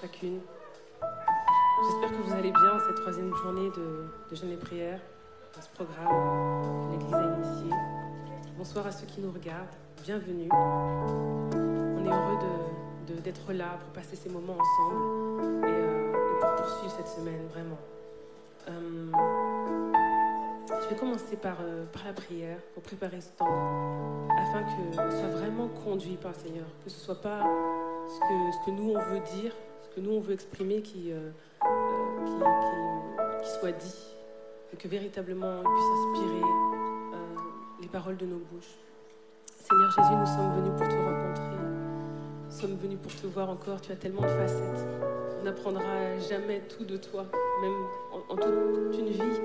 chacune. J'espère que vous allez bien cette troisième journée de, de jeûne et prière, dans ce programme que l'Église a initié. Bonsoir à ceux qui nous regardent. Bienvenue. On est heureux de- de- d'être là pour passer ces moments ensemble et, euh, pour poursuivre cette semaine, vraiment. Euh, je vais commencer par, euh, par la prière pour préparer ce temps afin que soit vraiment conduit par le Seigneur, que ce soit pas ce que, ce que nous on veut dire, que nous on veut exprimer qui, euh, euh, soit dit, et que véritablement il puisse inspirer euh, les paroles de nos bouches. Seigneur Jésus, nous sommes venus pour te rencontrer, nous sommes venus pour te voir encore, tu as tellement de facettes. On n'apprendra jamais tout de toi, même en, toute une vie.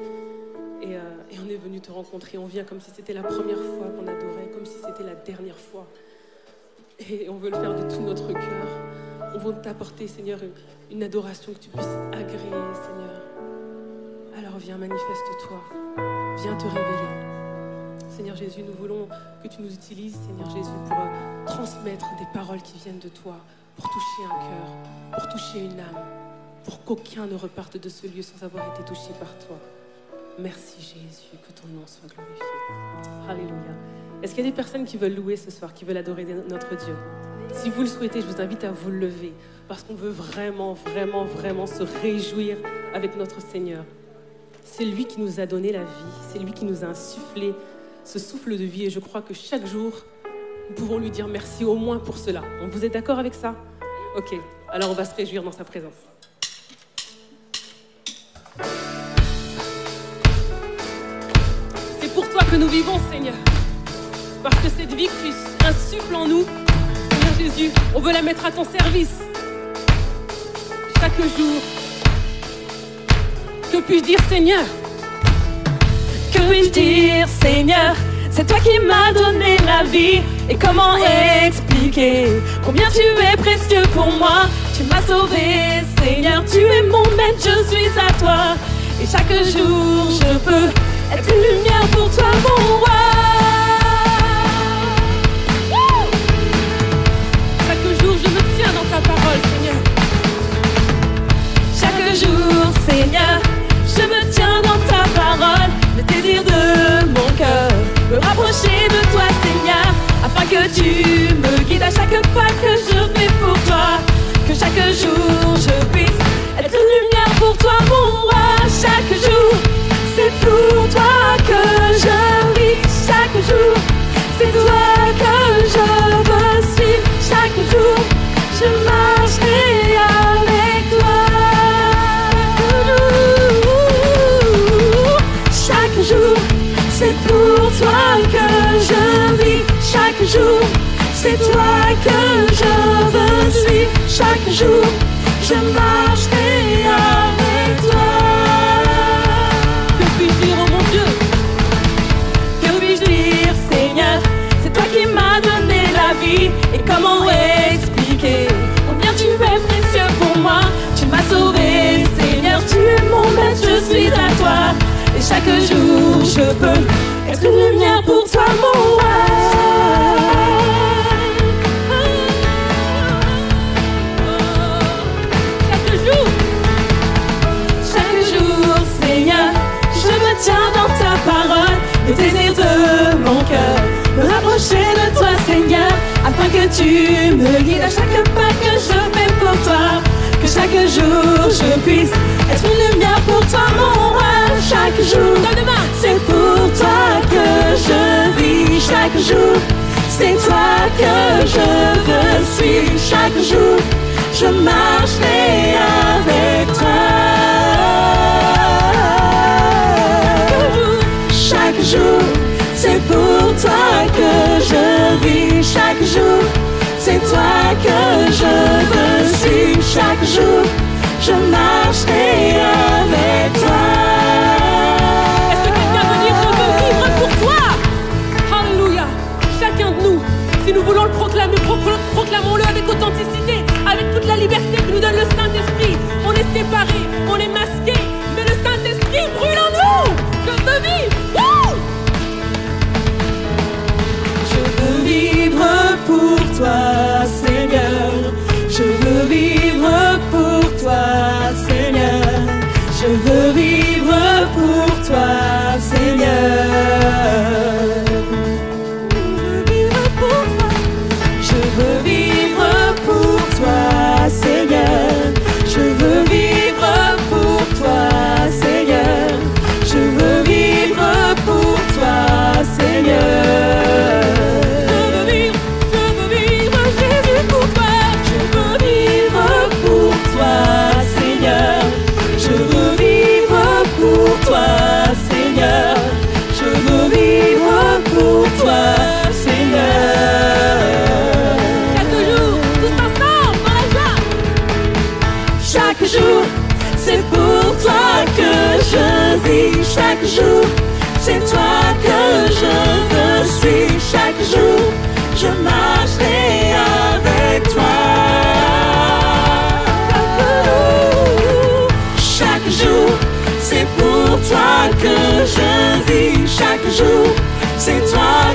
Et, et on est venu te rencontrer. On vient comme si c'était la première fois qu'on adorait, comme si c'était la dernière fois. Et on veut le faire de tout notre cœur. On veut t'apporter, Seigneur, une, une adoration que tu puisses agréer, Seigneur. Alors viens, manifeste-toi. Viens te révéler. Seigneur Jésus, nous voulons que tu nous utilises, Seigneur Jésus, pour euh, transmettre des paroles qui viennent de toi, pour toucher un cœur, pour toucher une âme, pour qu'aucun ne reparte de ce lieu sans avoir été touché par toi. Merci Jésus, que ton nom soit glorifié. Alléluia. Est-ce qu'il y a des personnes qui veulent louer ce soir, qui veulent adorer notre Dieu? Si vous le souhaitez, je vous invite à vous lever, parce qu'on veut vraiment, vraiment, vraiment se réjouir avec notre Seigneur. C'est lui qui nous a donné la vie, c'est lui qui nous a insufflé ce souffle de vie, et je crois que chaque jour, nous pouvons lui dire merci au moins pour cela. Donc, vous êtes d'accord avec ça? Ok, alors on va se réjouir dans sa présence. C'est pour toi que nous vivons, Seigneur. Parce que cette vie que tu en nous, Jésus, on veut la mettre à ton service. Chaque jour. Que puis-je dire, Seigneur? Que puis-je dire, Seigneur? C'est toi qui m'as donné la vie. Et comment expliquer combien tu es précieux pour moi? Tu m'as sauvé, Seigneur. Tu es mon maître, je suis à toi. Et chaque jour, je peux être une lumière pour toi, mon roi. Jour, Seigneur, je me tiens dans ta parole, le désir de mon cœur, me rapprocher de toi, Seigneur, afin que tu me guides à chaque pas que je fais pour toi, que chaque jour je puisse être une lumière pour toi, mon roi. Chaque jour, c'est pour toi c'est toi que je veux. Chaque jour, je marcherai avec toi. Que puis-je dire, mon Dieu? Que puis-je dire, Seigneur? C'est toi qui m'as donné la vie. Et comment expliquer? Combien tu es précieux pour moi? Tu m'as sauvé, Seigneur. Tu es mon maître, je suis à toi. Et chaque jour, je peux être lumière tu me guides à chaque pas que je fais pour toi, que chaque jour je puisse être une lumière pour toi, mon roi. Chaque jour, c'est pour toi que je vis, chaque jour, c'est toi que je veux suivre, chaque jour, je marcherai avec toi. Chaque jour, c'est pour toi que je vis. Chaque jour, c'est toi que je veux. Chaque jour, je marcherai avec toi. C'est toi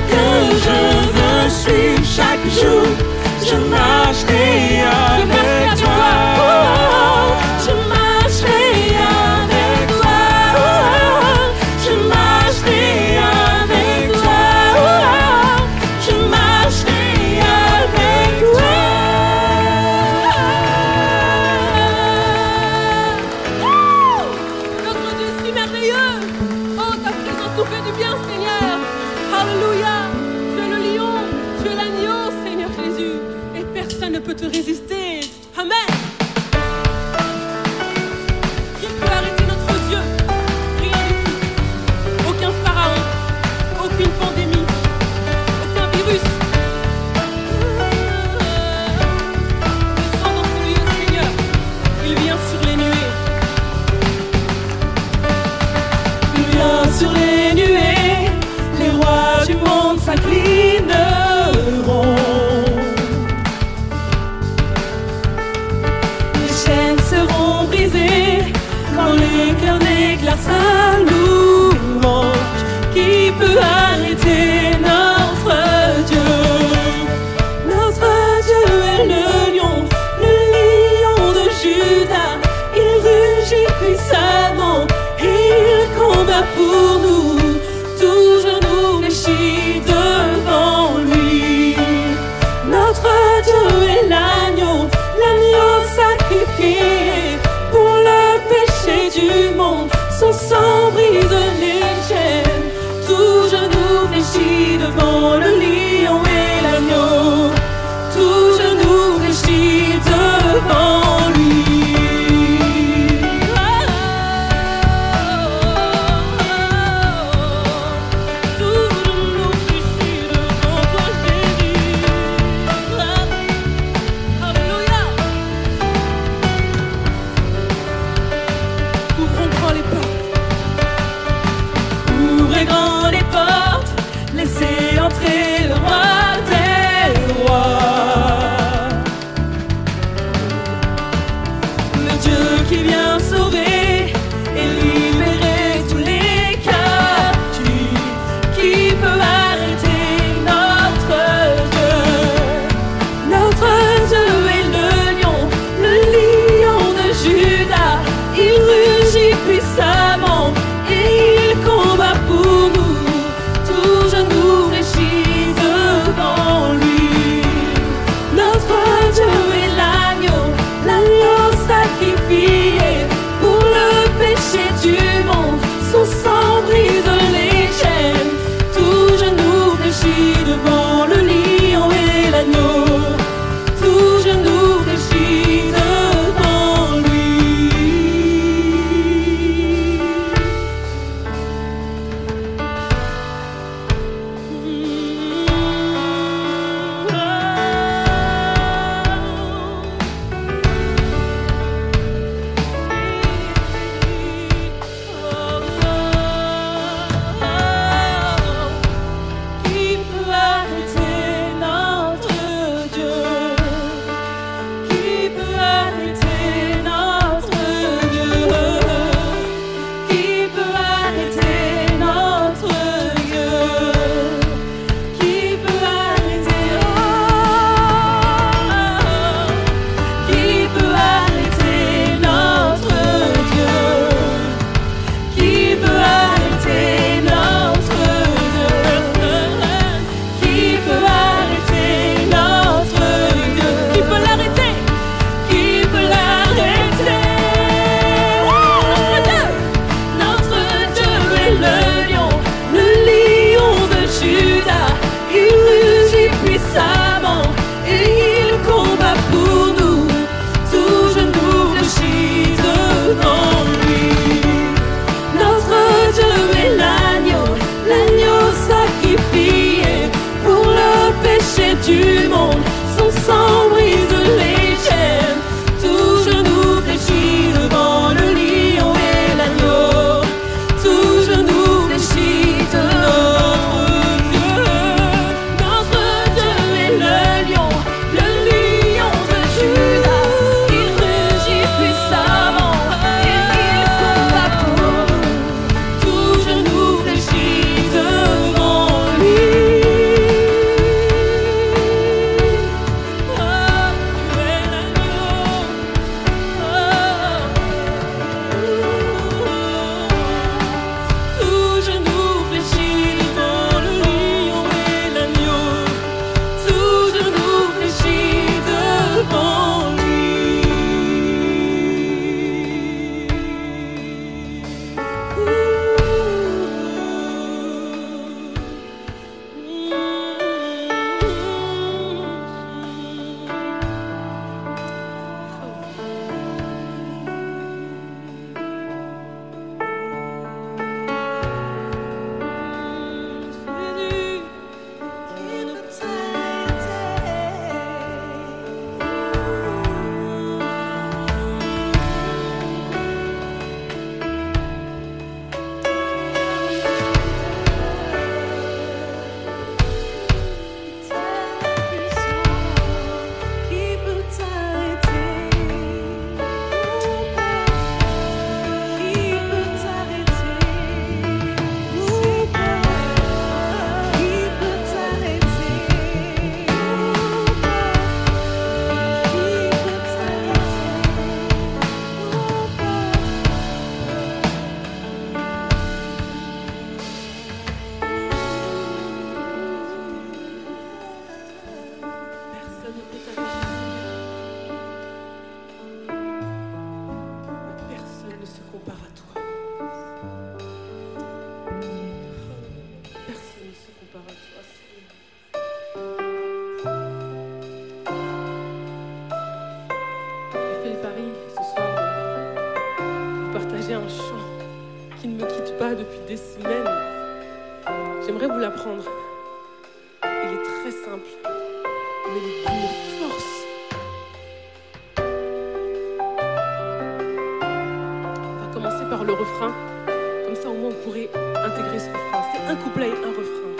comment on pourrait intégrer ce refrain. C'est un couplet et un refrain.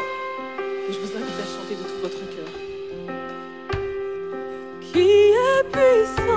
Et je vous invite à chanter de tout votre cœur. Qui est puissant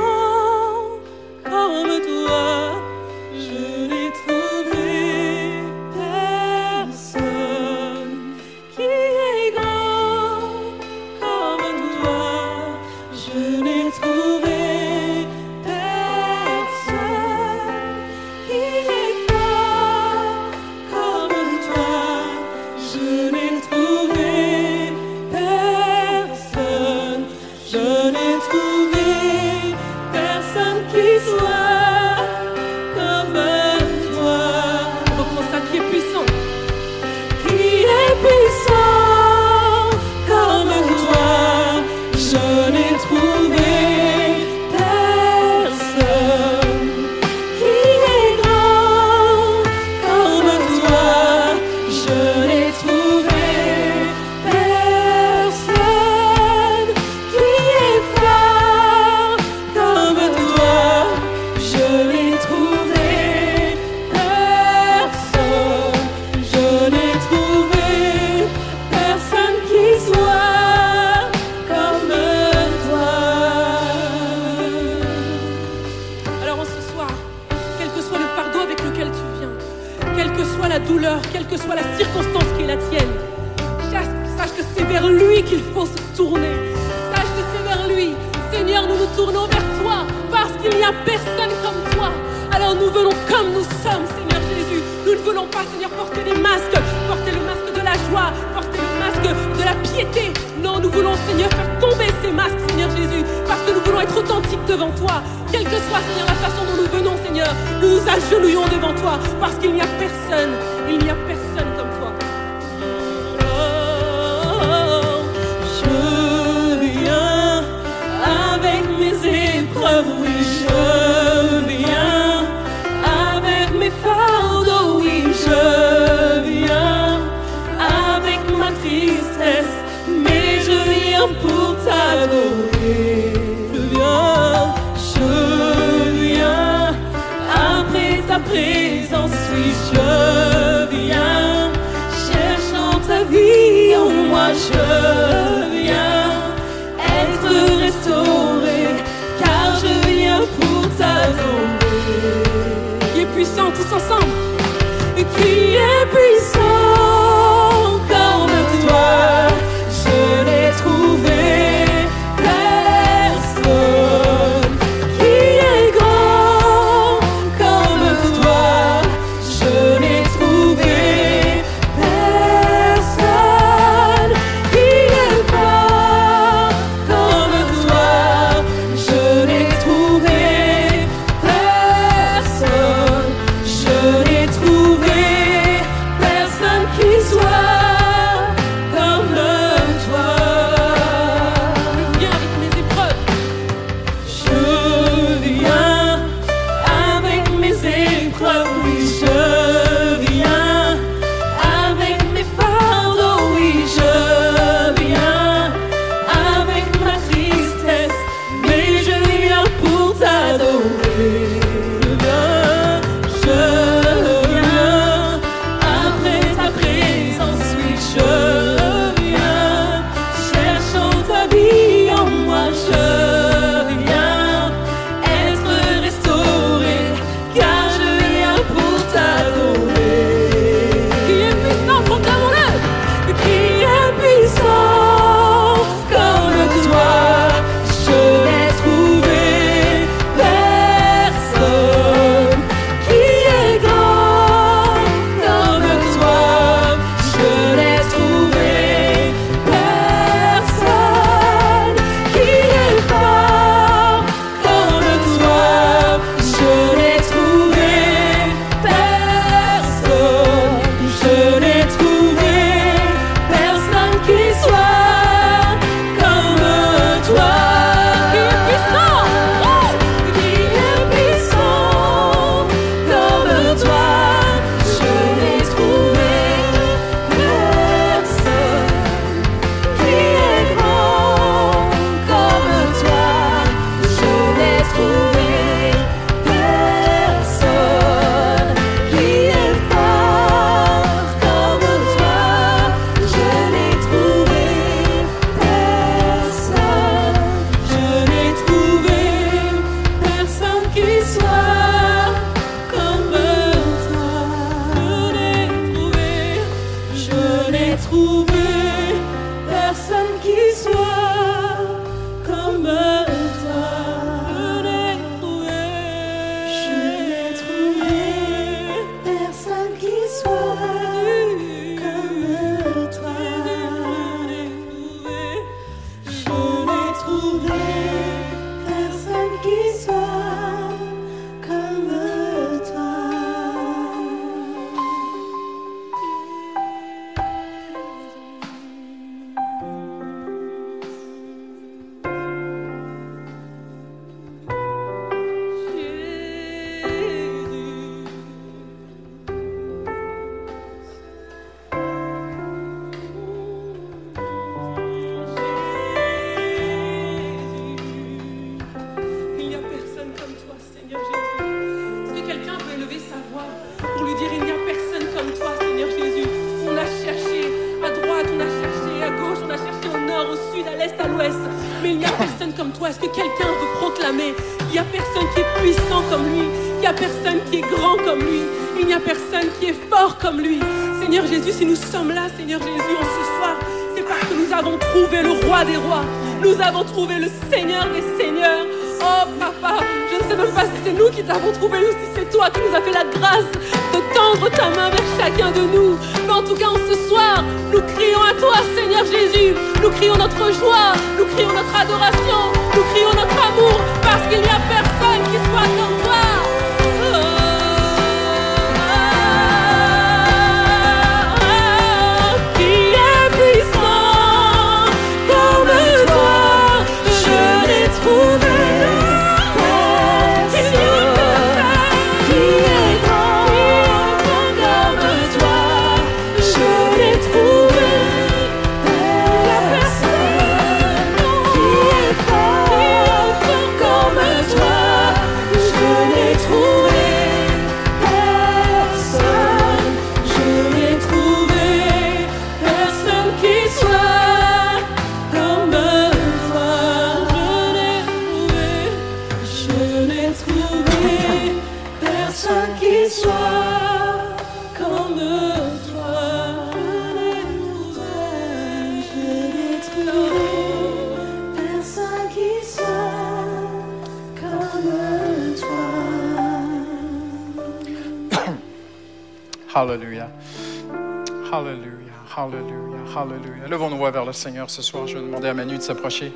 Seigneur ce soir. Je vais demander à Manu de s'approcher.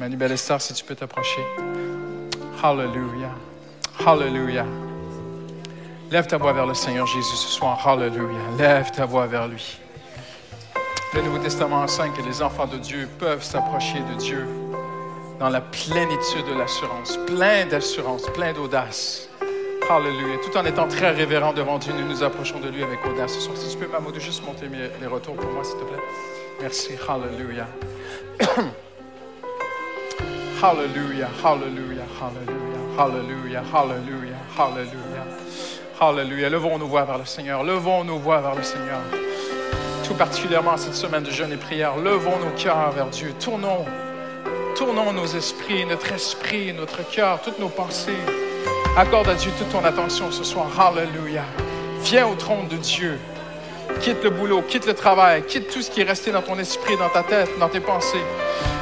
Manu Bellestar, si tu peux t'approcher. Hallelujah. Hallelujah. Lève ta voix vers le Seigneur Jésus ce soir. Hallelujah. Lève ta voix vers lui. Le Nouveau Testament enseigne que les enfants de Dieu peuvent s'approcher de Dieu dans la plénitude de l'assurance, plein d'assurance, plein d'audace. Hallelujah. Tout en étant très révérent devant Dieu, nous nous approchons de lui avec audace. Ce soir, si tu peux, Mamoudou, juste monter les retours pour moi, s'il te plaît. Merci. Hallelujah. Hallelujah, hallelujah, hallelujah, hallelujah, hallelujah, hallelujah. Hallelujah. Levons nos voix vers le Seigneur. Levons nos voix vers le Seigneur. Tout particulièrement cette semaine de jeûne et prière, levons nos cœurs vers Dieu. Tournons, tournons nos esprits, notre esprit, notre cœur, toutes nos pensées. Accorde à Dieu toute ton attention ce soir. Hallelujah. Viens au trône de Dieu. Quitte le boulot, quitte le travail, quitte tout ce qui est resté dans ton esprit, dans ta tête, dans tes pensées.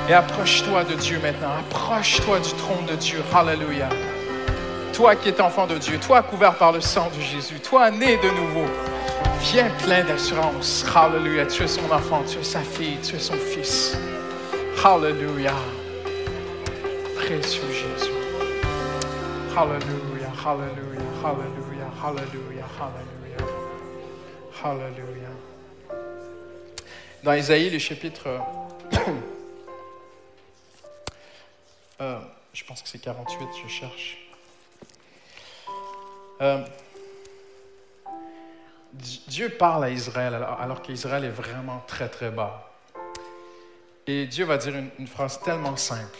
Et approche-toi de Dieu maintenant. Approche-toi du trône de Dieu. Hallelujah. Toi qui es enfant de Dieu, toi couvert par le sang de Jésus, toi né de nouveau, viens plein d'assurance. Hallelujah. Tu es son enfant, tu es sa fille, tu es son fils. Hallelujah. Précieux Jésus. Hallelujah, hallelujah, hallelujah, hallelujah, hallelujah. Hallelujah. Dans Isaïe, le chapitre. euh, je pense que c'est 48, je cherche. Euh, Di- Dieu parle à Israël alors, qu'Israël est vraiment très très bas. Et Dieu va dire une phrase tellement simple.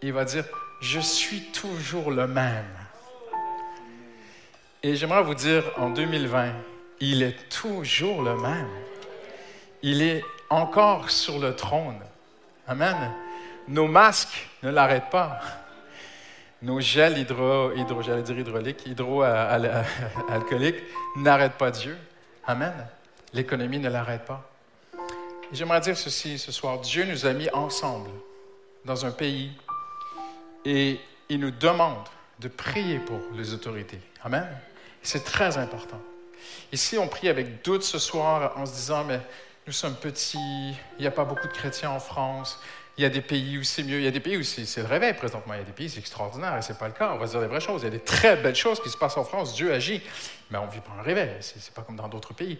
Il va dire, je suis toujours le même. Et j'aimerais vous dire, en 2020, il est toujours le même. Il est encore sur le trône. Amen. Nos masques ne l'arrêtent pas. Nos gels hydro, hydro j'allais dire hydrauliques, hydroalcooliques n'arrêtent pas Dieu. Amen. L'économie ne l'arrête pas. Et j'aimerais dire ceci ce soir. Dieu nous a mis ensemble dans un pays et il nous demande de prier pour les autorités. Amen. C'est très important. Ici, on prie avec doute ce soir en se disant, mais nous sommes petits, il n'y a pas beaucoup de chrétiens en France, il y a des pays où c'est mieux, il y a des pays où c'est le réveil présentement, il y a des pays c'est extraordinaire et ce n'est pas le cas. On va se dire les vraies choses. Il y a des très belles choses qui se passent en France, Dieu agit, mais on ne vit pas un réveil, c'est c'est pas comme dans d'autres pays.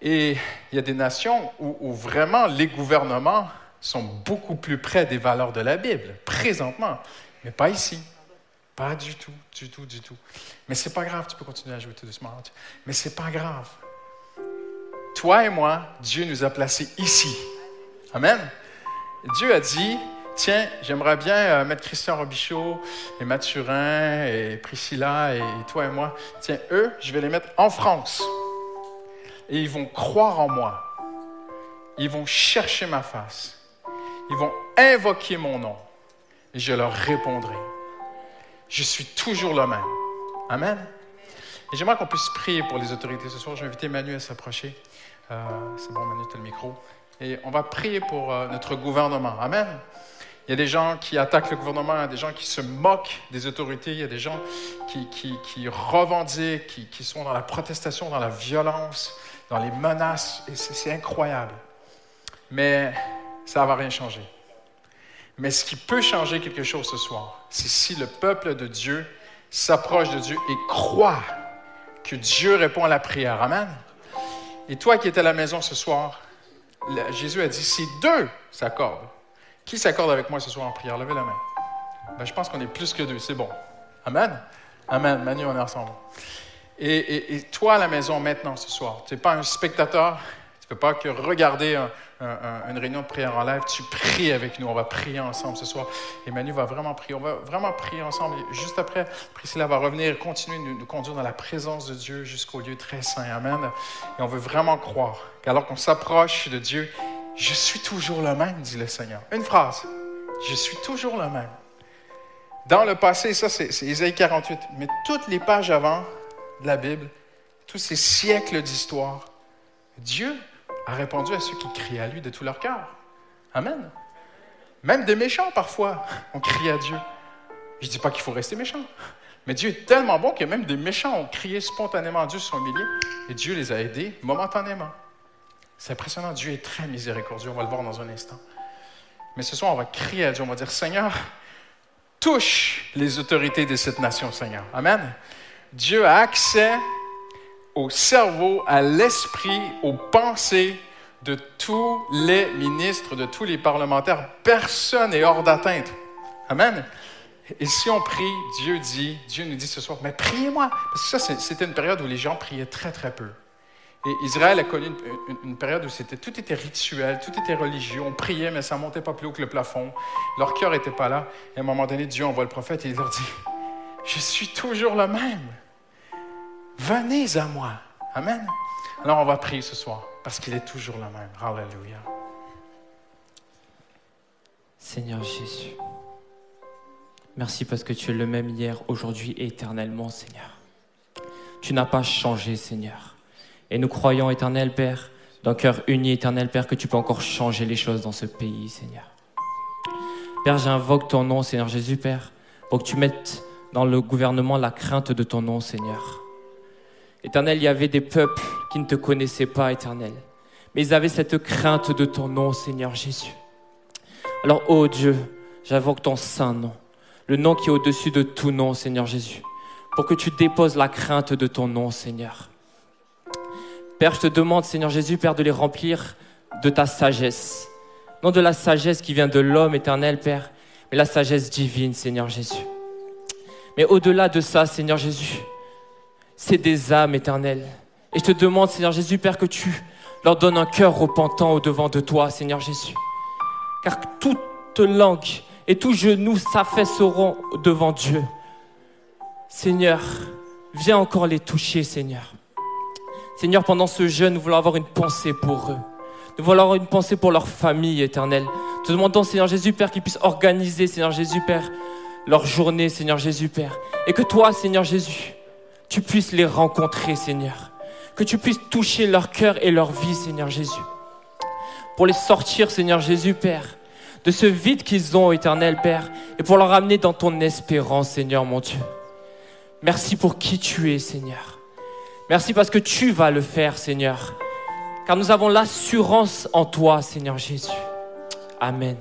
Et il y a des nations où vraiment les gouvernements sont beaucoup plus près des valeurs de la Bible, présentement, mais pas ici. Pas du tout, du tout, du tout. Mais c'est pas grave, tu peux continuer à jouer tout doucement. Mais c'est pas grave. Toi et moi, Dieu nous a placés ici. Amen. Dieu a dit, tiens, j'aimerais bien euh, mettre Christian Robichaud et Mathurin et Priscilla et toi et moi. Tiens, eux, je vais les mettre en France. Et ils vont croire en moi. Ils vont chercher ma face. Ils vont invoquer mon nom et je leur répondrai. Je suis toujours le même. Amen. Et j'aimerais qu'on puisse prier pour les autorités ce soir. Je vais inviter Manu à s'approcher. Euh, c'est bon, Manu, tu as le micro. Et on va prier pour euh, notre gouvernement. Amen. Il y a des gens qui attaquent le gouvernement, il y a des gens qui se moquent des autorités, il y a des gens qui, revendiquent, qui, qui, sont dans la protestation, dans la violence, dans les menaces. Et c'est incroyable. Mais ça ne va rien changer. Mais ce qui peut changer quelque chose ce soir, c'est si le peuple de Dieu s'approche de Dieu et croit que Dieu répond à la prière. Amen. Et toi qui es à la maison ce soir, Jésus a dit, si deux s'accordent, qui s'accorde avec moi ce soir en prière? Levez la main. Ben, je pense qu'on est plus que deux, c'est bon. Amen. Amen. Manu, on est ensemble. Et, toi à la maison maintenant ce soir, tu n'es pas un spectateur, tu ne peux pas que regarder une réunion de prière en live, tu pries avec nous. On va prier ensemble ce soir. Et Manu va vraiment prier. On va vraiment prier ensemble. juste après, Priscilla va revenir, continuer de nous conduire dans la présence de Dieu jusqu'au lieu très saint. Amen. Et on veut vraiment croire qu'alors qu'on s'approche de Dieu, je suis toujours le même, dit le Seigneur. Une phrase. Je suis toujours le même. Dans le passé, ça c'est Isaïe 48, mais toutes les pages avant de la Bible, tous ces siècles d'histoire, Dieu a répondu à ceux qui crient à lui de tout leur cœur. Amen. Même des méchants, parfois, ont crié à Dieu. Je ne dis pas qu'il faut rester méchant, mais Dieu est tellement bon que même des méchants ont crié spontanément à Dieu, se sont humiliés, et Dieu les a aidés momentanément. C'est impressionnant. Dieu est très miséricordieux. On va le voir dans un instant. Mais ce soir, on va crier à Dieu. On va dire Seigneur, touche les autorités de cette nation, Seigneur. Amen. Dieu a accès au cerveau, à l'esprit, aux pensées de tous les ministres, de tous les parlementaires. Personne n'est hors d'atteinte. Amen. Et si on prie, Dieu dit, Dieu nous dit ce soir, mais priez-moi. Parce que ça, c'était une période où les gens priaient très, très peu. Et Israël a connu une, période où tout était rituel, tout était religieux. On priait, mais ça montait pas plus haut que le plafond. Leur cœur n'était pas là. Et à un moment donné, Dieu envoie le prophète et il leur dit Je suis toujours le même. Venez à moi. Amen. Alors on va prier ce soir parce qu'il est toujours le même. Alléluia. Seigneur Jésus, merci parce que tu es le même hier, aujourd'hui et éternellement, Seigneur. Tu n'as pas changé, Seigneur. Et nous croyons, éternel Père, d'un cœur uni, éternel Père, que tu peux encore changer les choses dans ce pays, Seigneur. Père, j'invoque ton nom, Seigneur Jésus, Père, pour que tu mettes dans le gouvernement la crainte de ton nom, Seigneur. Éternel, il y avait des peuples qui ne te connaissaient pas, Éternel, mais ils avaient cette crainte de ton nom, Seigneur Jésus. Alors, ô Dieu, j'invoque ton saint nom, le nom qui est au-dessus de tout nom, Seigneur Jésus, pour que tu déposes la crainte de ton nom, Seigneur. Père, je te demande, Seigneur Jésus, Père, de les remplir de ta sagesse. Non de la sagesse qui vient de l'homme éternel, Père, mais la sagesse divine, Seigneur Jésus. Mais au-delà de ça, Seigneur Jésus, c'est des âmes éternelles. Et je te demande, Seigneur Jésus, Père, que tu leur donnes un cœur repentant au-devant de toi, Seigneur Jésus. Car toute langue et tout genou s'affaisseront devant Dieu. Seigneur, viens encore les toucher, Seigneur. Seigneur, pendant ce jeûne, nous voulons avoir une pensée pour eux. Nous voulons avoir une pensée pour leur famille éternelle. Te demandons, Seigneur Jésus, Père, qu'ils puissent organiser, Seigneur Jésus, Père, leur journée, Seigneur Jésus, Père. Et que toi, Seigneur Jésus, tu puisses les rencontrer, Seigneur. Que tu puisses toucher leur cœur et leur vie, Seigneur Jésus. Pour les sortir, Seigneur Jésus, Père, de ce vide qu'ils ont, éternel Père, et pour leur amener dans ton espérance, Seigneur mon Dieu. Merci pour qui tu es, Seigneur. Merci parce que tu vas le faire, Seigneur. Car nous avons l'assurance en toi, Seigneur Jésus. Amen.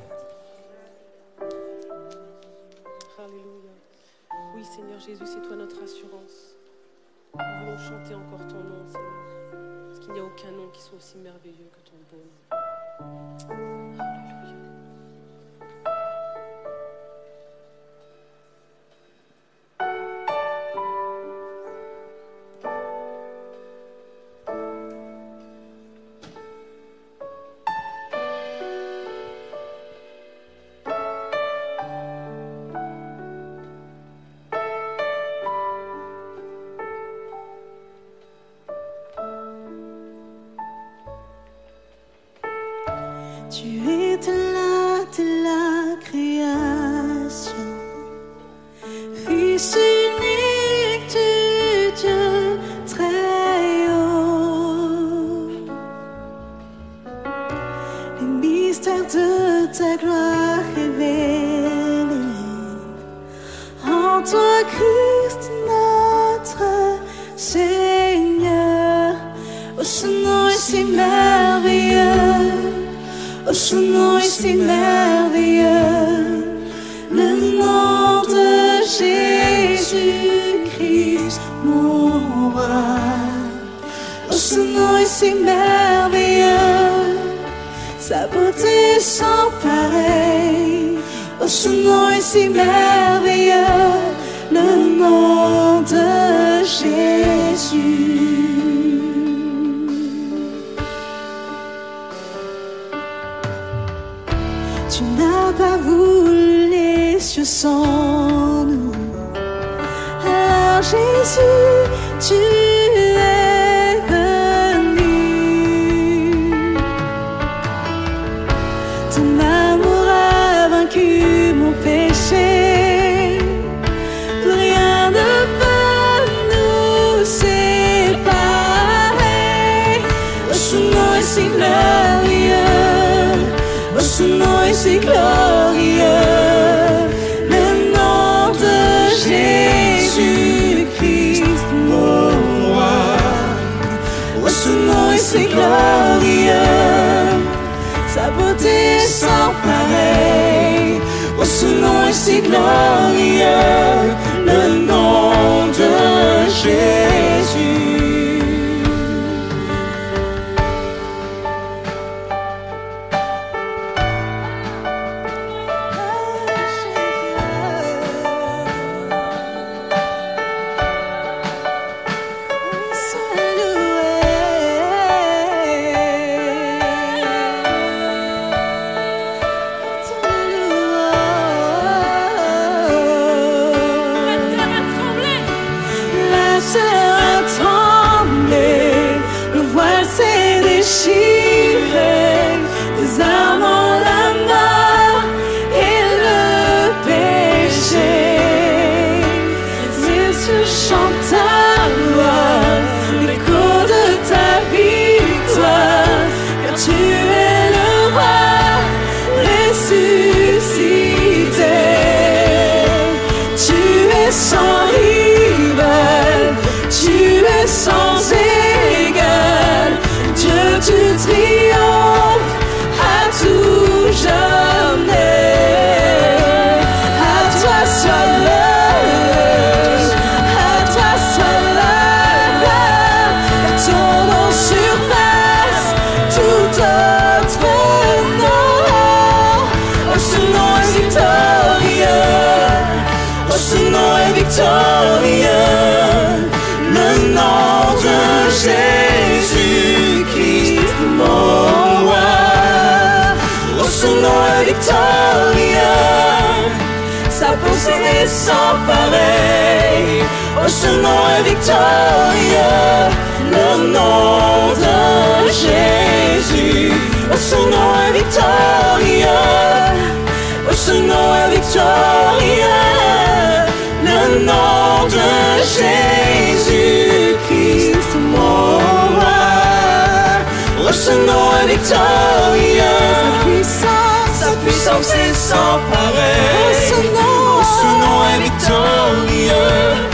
maintenant est si merveilleux, sa beauté sans pareil. Oh, ce nom est si merveilleux, le nom de Jésus. Tu n'as pas voulu les cieux sans nous. Alors Jésus. mercy glorious. c'était sans pareil. Oh, ce nom est victorieux, le nom de Jésus. Oh, ce nom est victorieux, oh, ce nom est victorieux, le nom de Jésus-Christ, mon roi. Oh, ce nom est victorieux, sa puissance, sa puissance est sans pareil. Ce nom Son nom est Victorieux.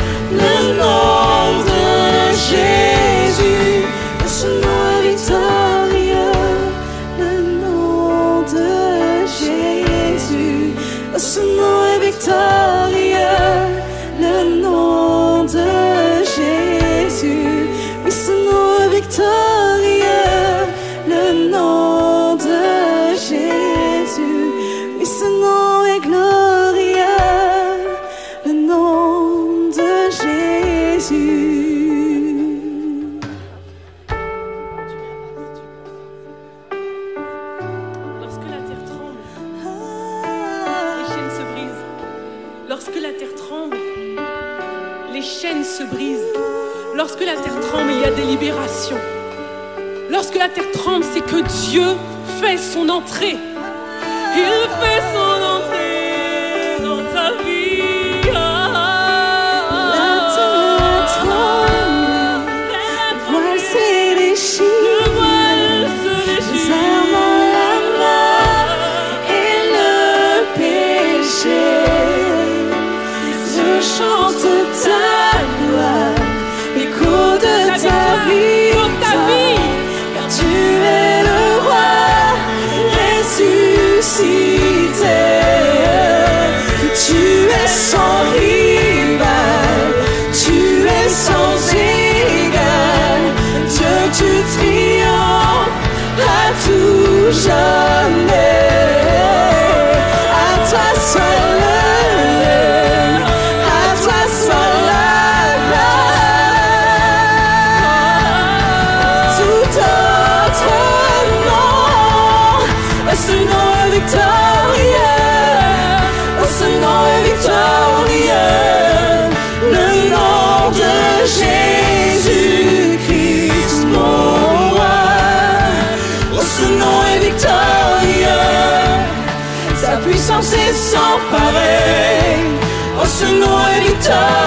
c'est que Dieu fait son entrée. Il fait son entrée. illusion touch.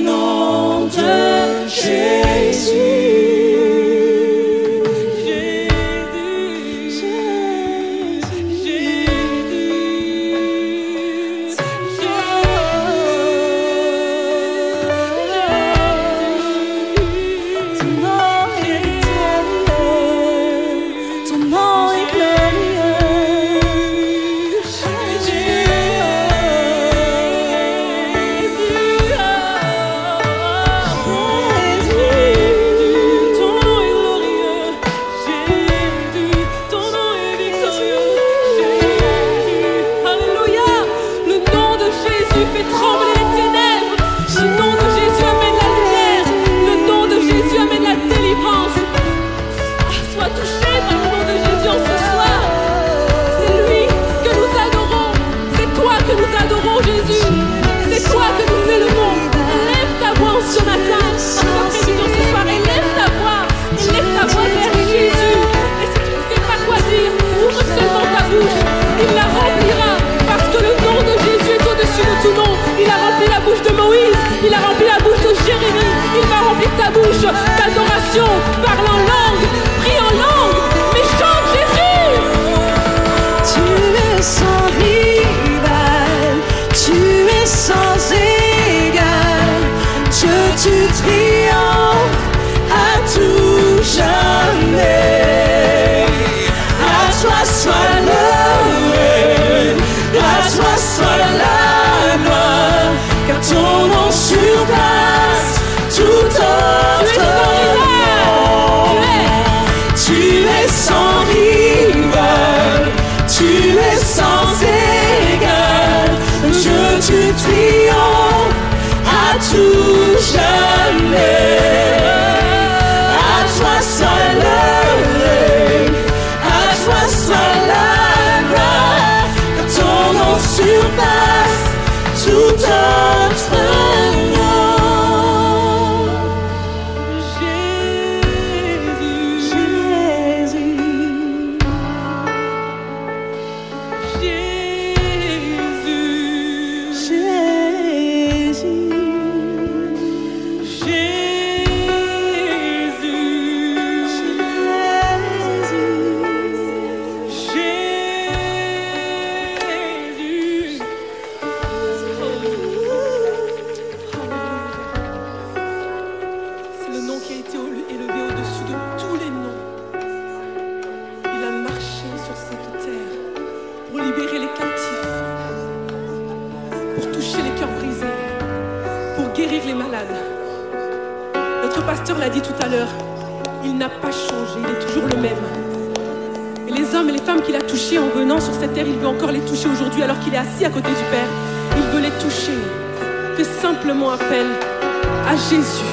cette terre, il veut encore les toucher aujourd'hui alors qu'il est assis à côté du Père. Il veut les toucher. Fais simplement appel à Jésus.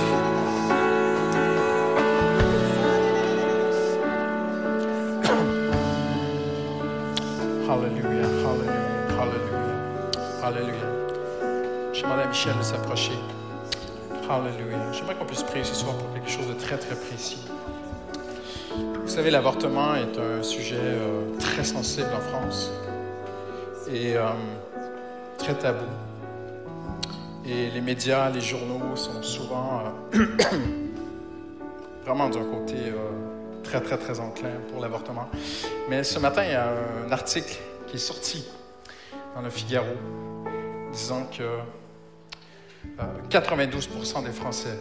Hallelujah, hallelujah, hallelujah, hallelujah. J'aimerais à Michel de s'approcher. Hallelujah. J'aimerais qu'on puisse prier ce soir pour quelque chose de très, très précis savez, l'avortement est un sujet euh, très sensible en France et euh, très tabou. Et les médias, les journaux sont souvent euh, vraiment d'un côté très, très, très enclin pour l'avortement. Mais ce matin, il y a un article qui est sorti dans le Figaro disant que 92% des Français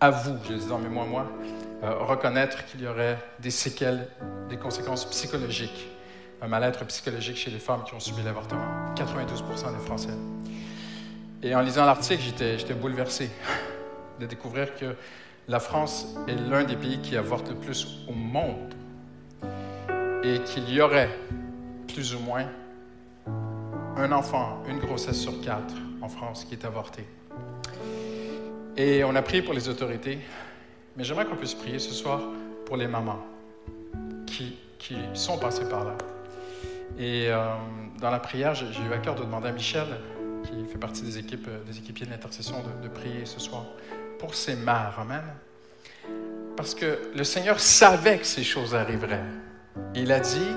avouent, je les dis dans mes moi, moi, euh, reconnaître qu'il y aurait des séquelles, des conséquences psychologiques, un mal-être psychologique chez les femmes qui ont subi l'avortement. 92 des Français. Et en lisant l'article, j'étais bouleversé de découvrir que la France est l'un des pays qui avorte le plus au monde et qu'il y aurait plus ou moins un enfant, une grossesse sur quatre en France qui est avortée. Et on a prié pour les autorités mais j'aimerais qu'on puisse prier ce soir pour les mamans qui, qui sont passées par là. Et euh, dans la prière, j'ai eu à cœur de demander à Michel, qui fait partie des, équipes, euh, des équipiers de l'intercession, de, prier ce soir pour ces mères. Amen. Parce que le Seigneur savait que ces choses arriveraient. Il a dit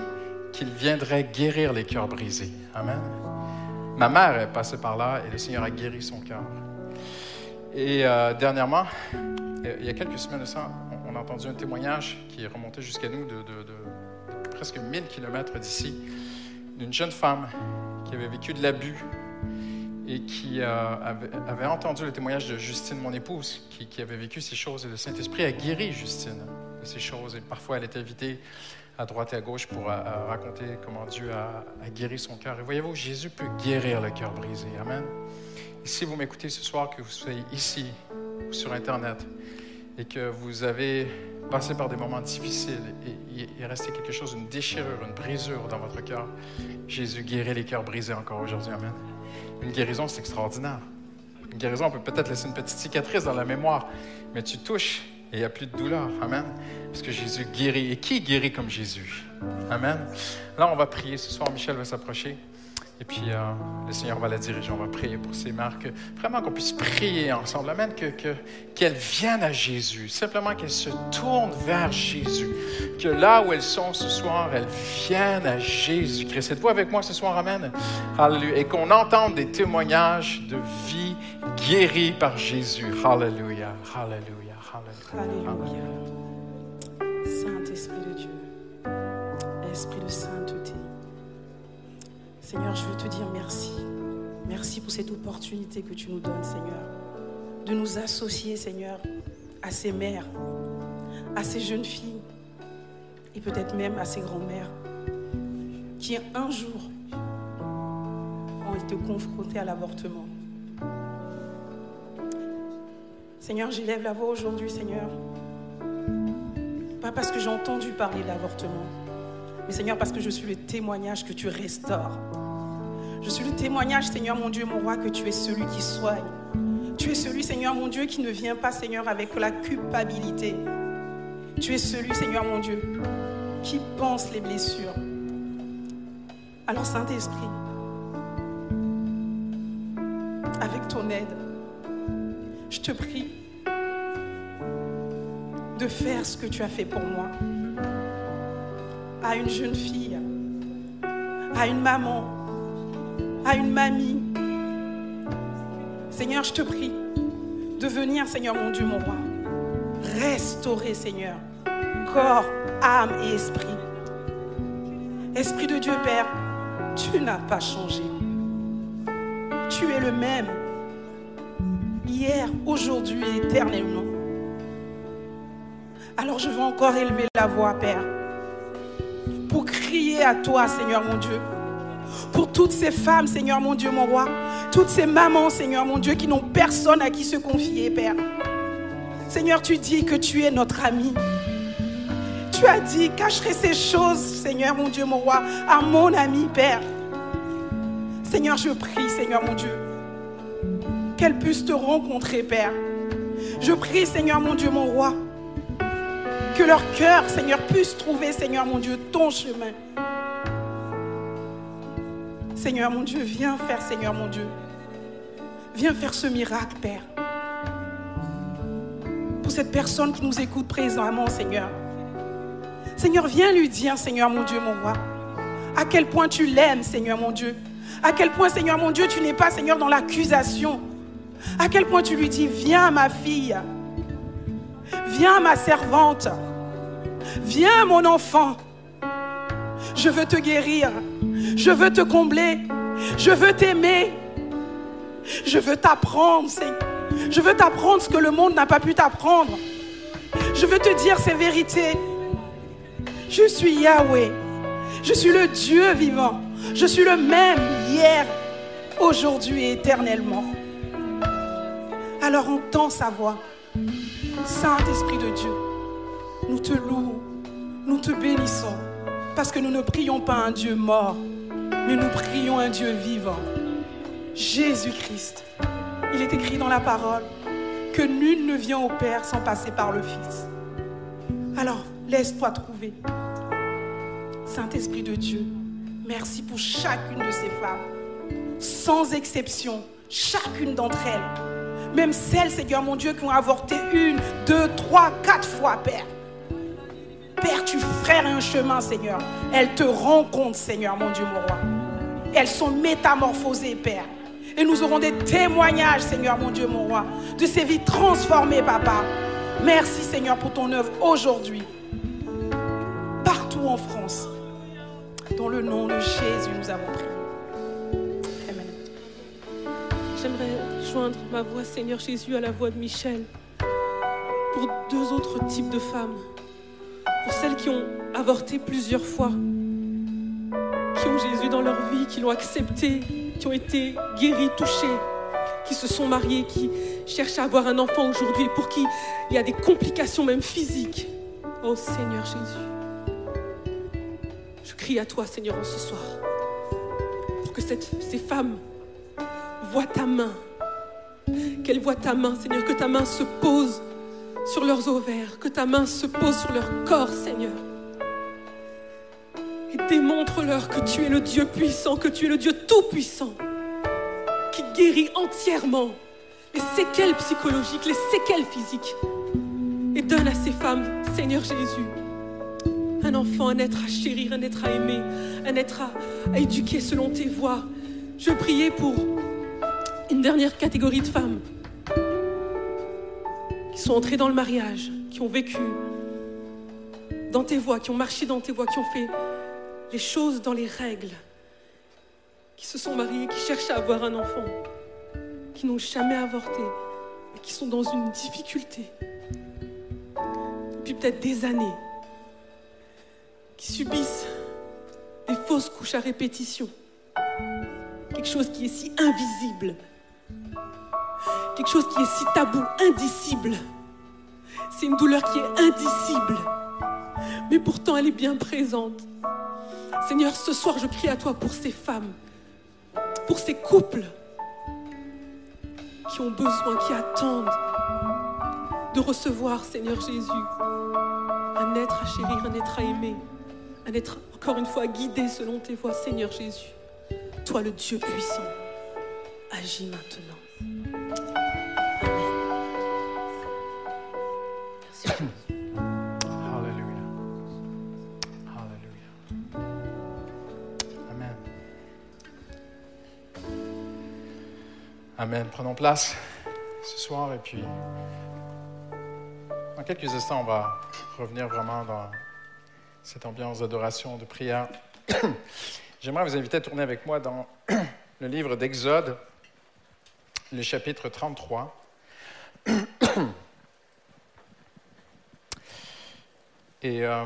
qu'il viendrait guérir les cœurs brisés. Amen. Ma mère est passée par là et le Seigneur a guéri son cœur. Et euh, dernièrement, il y a quelques semaines de ça, on, a entendu un témoignage qui est remonté jusqu'à nous de, de- de- de presque 1000 kilomètres d'ici, d'une jeune femme qui avait vécu de l'abus et qui euh, avait, entendu le témoignage de Justine, mon épouse, qui, avait vécu ces choses. Et le Saint-Esprit a guéri Justine de ces choses. Et parfois, elle est invitée à droite et à gauche pour euh, raconter comment Dieu a, a guéri son cœur. Et voyez-vous, Jésus peut guérir le cœur brisé. Amen. Et si vous m'écoutez ce soir, que vous soyez ici ou sur Internet, et que vous avez passé par des moments difficiles et il est resté quelque chose, une déchirure, une brisure dans votre cœur, Jésus guérit les cœurs brisés encore aujourd'hui. Amen. Une guérison, c'est extraordinaire. Une guérison peut peut-être laisser une petite cicatrice dans la mémoire, mais tu touches et il n'y a plus de douleur. Amen. Parce que Jésus guérit. Et qui guérit comme Jésus? Amen. Là, on va prier. Ce soir, Michel va s'approcher. Et puis, euh, le Seigneur va la diriger. On va prier pour ces mères. Que, vraiment qu'on puisse prier ensemble. Amen. Que, que- qu'elles viennent à Jésus. Simplement qu'elles se tournent vers Jésus. Que là où elles sont ce soir, elles viennent à Jésus-Christ. Êtes-vous avec moi ce soir? Amen. Alléluia. Et qu'on entende des témoignages de vie guérie par Jésus. Alléluia. Alléluia. Alléluia. Alléluia. Saint-Esprit de Dieu, Esprit de sainteté. Seigneur, je veux te dire merci. Merci pour cette opportunité que tu nous donnes, Seigneur, de nous associer, Seigneur, à ces mères, à ces jeunes filles et peut-être même à ces grands-mères qui un jour ont été confrontées à l'avortement. Seigneur, j'élève la voix aujourd'hui, Seigneur. Pas parce que j'ai entendu parler de l'avortement, mais Seigneur, parce que je suis le témoignage que tu restaures. Je suis le témoignage, Seigneur mon Dieu, mon roi, que tu es celui qui soigne. Tu es celui, Seigneur mon Dieu, qui ne vient pas, Seigneur, avec la culpabilité. Tu es celui, Seigneur mon Dieu, qui pense les blessures. Alors, Saint-Esprit, avec ton aide, je te prie de faire ce que tu as fait pour moi. À une jeune fille, à une maman, à une mamie. Seigneur, je te prie de venir, Seigneur mon Dieu, mon roi, restaurer, Seigneur, corps, âme et esprit. Esprit de Dieu, Père, tu n'as pas changé. Tu es le même, hier, aujourd'hui et éternellement. Alors je veux encore élever la voix, Père, pour crier à toi, Seigneur mon Dieu, pour toutes ces femmes, Seigneur mon Dieu, mon roi, toutes ces mamans, Seigneur mon Dieu, qui n'ont personne à qui se confier, Père. Seigneur, tu dis que tu es notre ami. Tu as dit, cacherai ces choses, Seigneur mon Dieu, mon roi, à mon ami, Père. Seigneur, je prie, Seigneur mon Dieu, qu'elle puisse te rencontrer, Père. Je prie, Seigneur mon Dieu, mon roi, que leur cœur, Seigneur, puisse trouver, Seigneur mon Dieu, ton chemin. Seigneur mon Dieu, viens faire, Seigneur mon Dieu. Viens faire ce miracle, Père. Pour cette personne qui nous écoute présentement, Seigneur. Seigneur, viens lui dire, Seigneur mon Dieu, mon roi, à quel point tu l'aimes, Seigneur mon Dieu. À quel point, Seigneur mon Dieu, tu n'es pas, Seigneur, dans l'accusation. À quel point tu lui dis, viens ma fille. Viens ma servante. Viens mon enfant. Je veux te guérir. Je veux te combler. Je veux t'aimer. Je veux t'apprendre. Je veux t'apprendre ce que le monde n'a pas pu t'apprendre. Je veux te dire ces vérités. Je suis Yahweh. Je suis le Dieu vivant. Je suis le même hier, aujourd'hui et éternellement. Alors entends sa voix. Saint-Esprit de Dieu, nous te louons, nous te bénissons, parce que nous ne prions pas un Dieu mort, mais nous prions un Dieu vivant. Jésus-Christ. Il est écrit dans la parole que nul ne vient au Père sans passer par le Fils. Alors, laisse-toi trouver. Saint-Esprit de Dieu, merci pour chacune de ces femmes, sans exception, chacune d'entre elles. Même celles, Seigneur mon Dieu, qui ont avorté une, deux, trois, quatre fois, Père. Père, tu frères un chemin, Seigneur. Elles te rencontrent, Seigneur, mon Dieu, mon roi. Elles sont métamorphosées, Père. Et nous aurons des témoignages, Seigneur, mon Dieu, mon roi, de ces vies transformées, Papa. Merci, Seigneur, pour ton œuvre aujourd'hui. Partout en France. Dans le nom de Jésus, nous avons prié. Amen. J'aimerais joindre ma voix, Seigneur Jésus, à la voix de Michel pour deux autres types de femmes. Pour celles qui ont avorté plusieurs fois, qui ont Jésus dans leur vie, qui l'ont accepté, qui ont été guéries, touchées, qui se sont mariées, qui cherchent à avoir un enfant aujourd'hui et pour qui il y a des complications même physiques. Oh Seigneur Jésus, je crie à toi, Seigneur, en ce soir, pour que ces femmes voient ta main, qu'elles voient ta main, Seigneur, que ta main se pose sur leurs ovaires, que ta main se pose sur leur corps, Seigneur. Et démontre-leur que tu es le Dieu puissant, que tu es le Dieu tout-puissant, qui guérit entièrement les séquelles psychologiques, les séquelles physiques. Et donne à ces femmes, Seigneur Jésus, un enfant, un être à chérir, un être à aimer, un être à, éduquer selon tes voies. Je priais pour une dernière catégorie de femmes qui sont entrées dans le mariage, qui ont vécu dans tes voies, qui ont marché dans tes voies, qui ont fait les choses dans les règles, qui se sont mariées, qui cherchent à avoir un enfant, qui n'ont jamais avorté et qui sont dans une difficulté depuis peut-être des années, qui subissent des fausses couches à répétition, quelque chose qui est si invisible, quelque chose qui est si tabou, indicible. C'est une douleur qui est indicible, mais pourtant elle est bien présente. Seigneur, ce soir, je crie à toi pour ces femmes, pour ces couples qui ont besoin, qui attendent de recevoir, Seigneur Jésus, un être à chérir, un être à aimer, un être, encore une fois, guidé selon tes voies, Seigneur Jésus. Toi, le Dieu puissant, agis maintenant. Alléluia. Alléluia. Amen. Amen. Prenons place ce soir et puis dans quelques instants, on va revenir vraiment dans cette ambiance d'adoration, de prière. J'aimerais vous inviter à tourner avec moi dans le livre d'Exode, le chapitre 33. Et euh,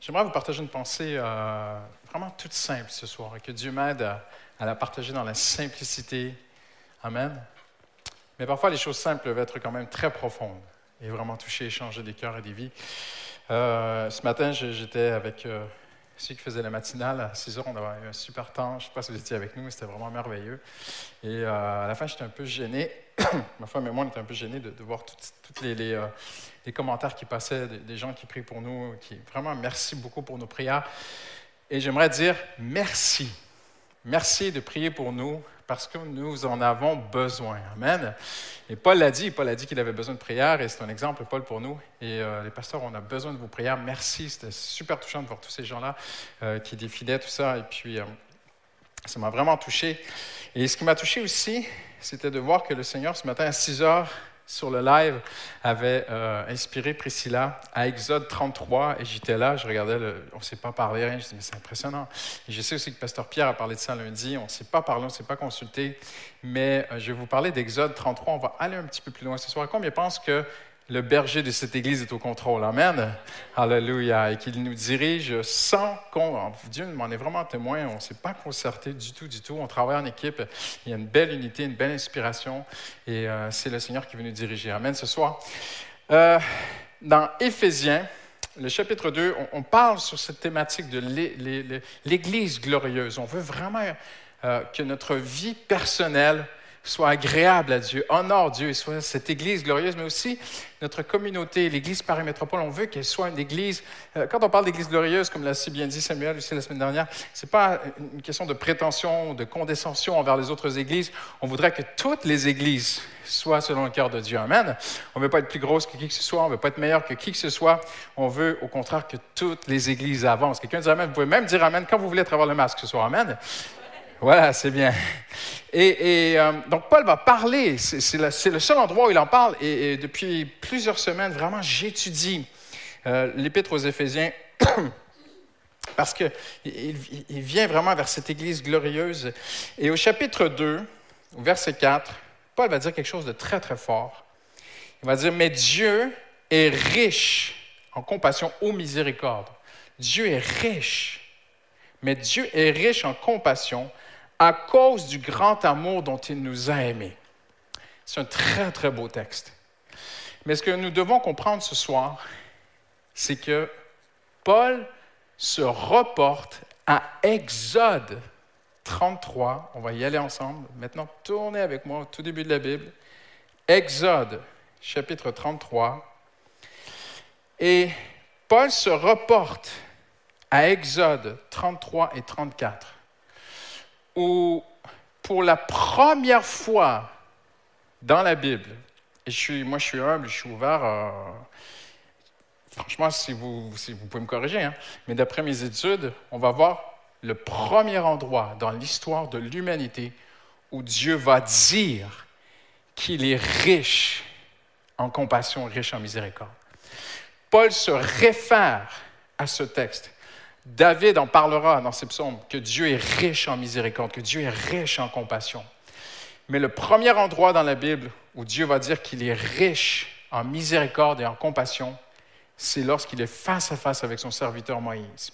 j'aimerais vous partager une pensée euh, vraiment toute simple ce soir et que Dieu m'aide à, la partager dans la simplicité. Amen. Mais parfois, les choses simples peuvent être quand même très profondes et vraiment toucher et changer des cœurs et des vies. Euh, ce matin, j'étais avec ceux qui faisaient la matinale. À 6 heures, on avait eu un super temps. Je ne sais pas si vous étiez avec nous, mais c'était vraiment merveilleux. Et à la fin, j'étais un peu gêné. Ma femme et moi, on était un peu gênés de, voir les, euh, les commentaires qui passaient, des, gens qui prient pour nous. Vraiment, merci beaucoup pour nos prières. Et j'aimerais dire merci. Merci de prier pour nous parce que nous en avons besoin. Amen. Et Paul l'a dit, Paul a dit qu'il avait besoin de prière et c'est un exemple, Paul, pour nous. Et euh, les pasteurs, on a besoin de vos prières. Merci, c'était super touchant de voir tous ces gens-là euh, qui défilaient, tout ça. Et puis, ça m'a vraiment touché. Et ce qui m'a touché aussi, c'était de voir que le Seigneur, ce matin à 6 heures, sur le live, avait euh, inspiré Priscilla à Exode 33. Et j'étais là, je regardais, on ne s'est pas parlé, rien. Je dis, mais c'est impressionnant. Et je sais aussi que Pasteur Pierre a parlé de ça lundi. On ne s'est pas parlé, on ne s'est pas consulté. Mais euh, je vais vous parler d'Exode 33. On va aller un petit peu plus loin ce soir. Combien pensent que le berger de cette Église est au contrôle. Amen. Alléluia. Et qu'il nous dirige sans qu'on... Dieu m'en est vraiment témoin. On ne s'est pas concerté du tout, du tout. On travaille en équipe. Il y a une belle unité, une belle inspiration. Et euh, c'est le Seigneur qui veut nous diriger. Amen ce soir. Euh, dans Éphésiens, le chapitre 2, on, parle sur cette thématique de l'Église glorieuse. On veut vraiment euh, que notre vie personnelle soit agréable à Dieu, honore Dieu et soit cette Église glorieuse, mais aussi notre communauté, l'Église Paris Métropole, on veut qu'elle soit une Église. Euh, quand on parle d'Église glorieuse, comme l'a si bien dit Samuel aussi la semaine dernière, ce n'est pas une question de prétention, de condescension envers les autres Églises. On voudrait que toutes les Églises soient selon le cœur de Dieu. Amen. On ne veut pas être plus grosse que qui que ce soit, on ne veut pas être meilleur que qui que ce soit. On veut au contraire que toutes les Églises avancent. Quelqu'un dit Amen. Vous pouvez même dire Amen quand vous voulez avoir le masque ce soir. Amen. Voilà, c'est bien. Et, euh, donc, Paul va parler, c'est le, seul endroit où il en parle, et, depuis plusieurs semaines, vraiment, j'étudie euh, l'Épître aux Éphésiens, parce qu'il il vient vraiment vers cette Église glorieuse. Et au chapitre 2, au verset 4, Paul va dire quelque chose de très, très fort. Il va dire, mais Dieu est riche en compassion ou miséricorde. Dieu est riche, mais Dieu est riche en compassion à cause du grand amour dont il nous a aimés. C'est un très, très beau texte. Mais ce que nous devons comprendre ce soir, c'est que Paul se reporte à Exode 33. On va y aller ensemble. Maintenant, tournez avec moi au tout début de la Bible. Exode, chapitre 33. Et Paul se reporte à Exode 33 et 34 où, pour la première fois dans la Bible, et je suis, moi je suis humble, je suis ouvert, franchement, si vous, vous pouvez me corriger, hein, mais d'après mes études, on va voir le premier endroit dans l'histoire de l'humanité où Dieu va dire qu'il est riche en compassion, riche en miséricorde. Paul se réfère à ce texte David en parlera dans ses psaumes que Dieu est riche en miséricorde, que Dieu est riche en compassion. Mais le premier endroit dans la Bible où Dieu va dire qu'il est riche en miséricorde et en compassion, c'est lorsqu'il est face à face avec son serviteur Moïse.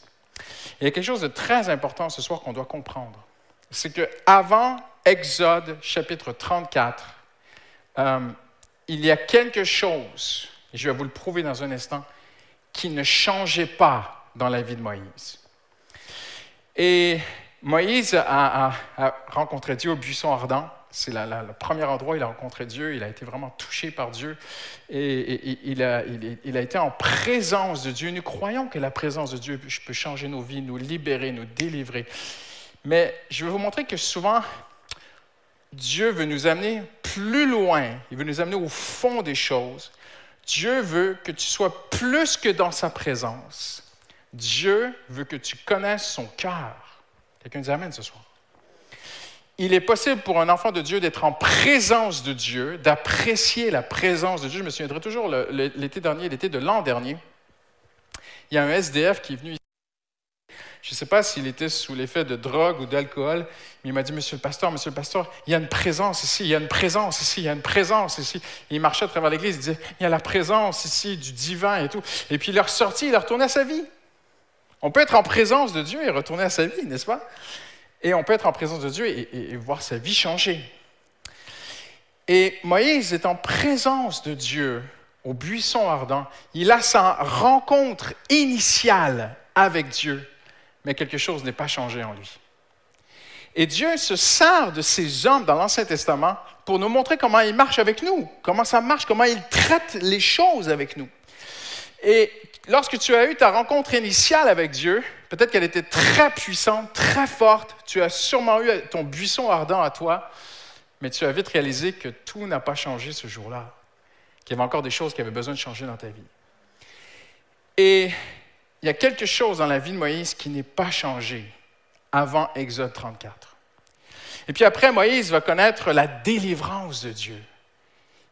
il y a quelque chose de très important ce soir qu'on doit comprendre. C'est que avant Exode chapitre 34, euh, il y a quelque chose, et je vais vous le prouver dans un instant, qui ne changeait pas dans la vie de Moïse. Et Moïse a, rencontré Dieu au buisson ardent. C'est le premier endroit où il a rencontré Dieu. Il a été vraiment touché par Dieu. Et, il, a, été en présence de Dieu. Nous croyons que la présence de Dieu peut changer nos vies, nous libérer, nous délivrer. Mais je vais vous montrer que souvent, Dieu veut nous amener plus loin. Il veut nous amener au fond des choses. Dieu veut que tu sois plus que dans sa présence. Dieu veut que tu connaisses son cœur. Quelqu'un dit Amen ce soir. Il est possible pour un enfant de Dieu d'être en présence de Dieu, d'apprécier la présence de Dieu. Je me souviendrai toujours l'été dernier, l'été de l'an dernier. Il y a un SDF qui est venu ici. Je ne sais pas s'il était sous l'effet de drogue ou d'alcool, mais il m'a dit, Monsieur le pasteur, Monsieur le pasteur, il y a une présence ici, il y a une présence ici, il y a une présence ici. il marchait à travers l'église, il disait, il y a la présence ici du divin et tout. Et puis il est ressorti, il est retourné à sa vie. On peut être en présence de Dieu et retourner à sa vie, n'est-ce pas? Et on peut être en présence de Dieu et, voir sa vie changer. Et Moïse est en présence de Dieu au buisson ardent. Il a sa rencontre initiale avec Dieu, mais quelque chose n'est pas changé en lui. Et Dieu se sert de ces hommes dans l'Ancien Testament pour nous montrer comment il marche avec nous, comment ça marche, comment il traite les choses avec nous. Et lorsque tu as eu ta rencontre initiale avec Dieu, peut-être qu'elle était très puissante, très forte, tu as sûrement eu ton buisson ardent à toi, mais tu as vite réalisé que tout n'a pas changé ce jour-là, qu'il y avait encore des choses qui avaient besoin de changer dans ta vie. Et il y a quelque chose dans la vie de Moïse qui n'est pas changé avant Exode 34. Et puis après, Moïse va connaître la délivrance de Dieu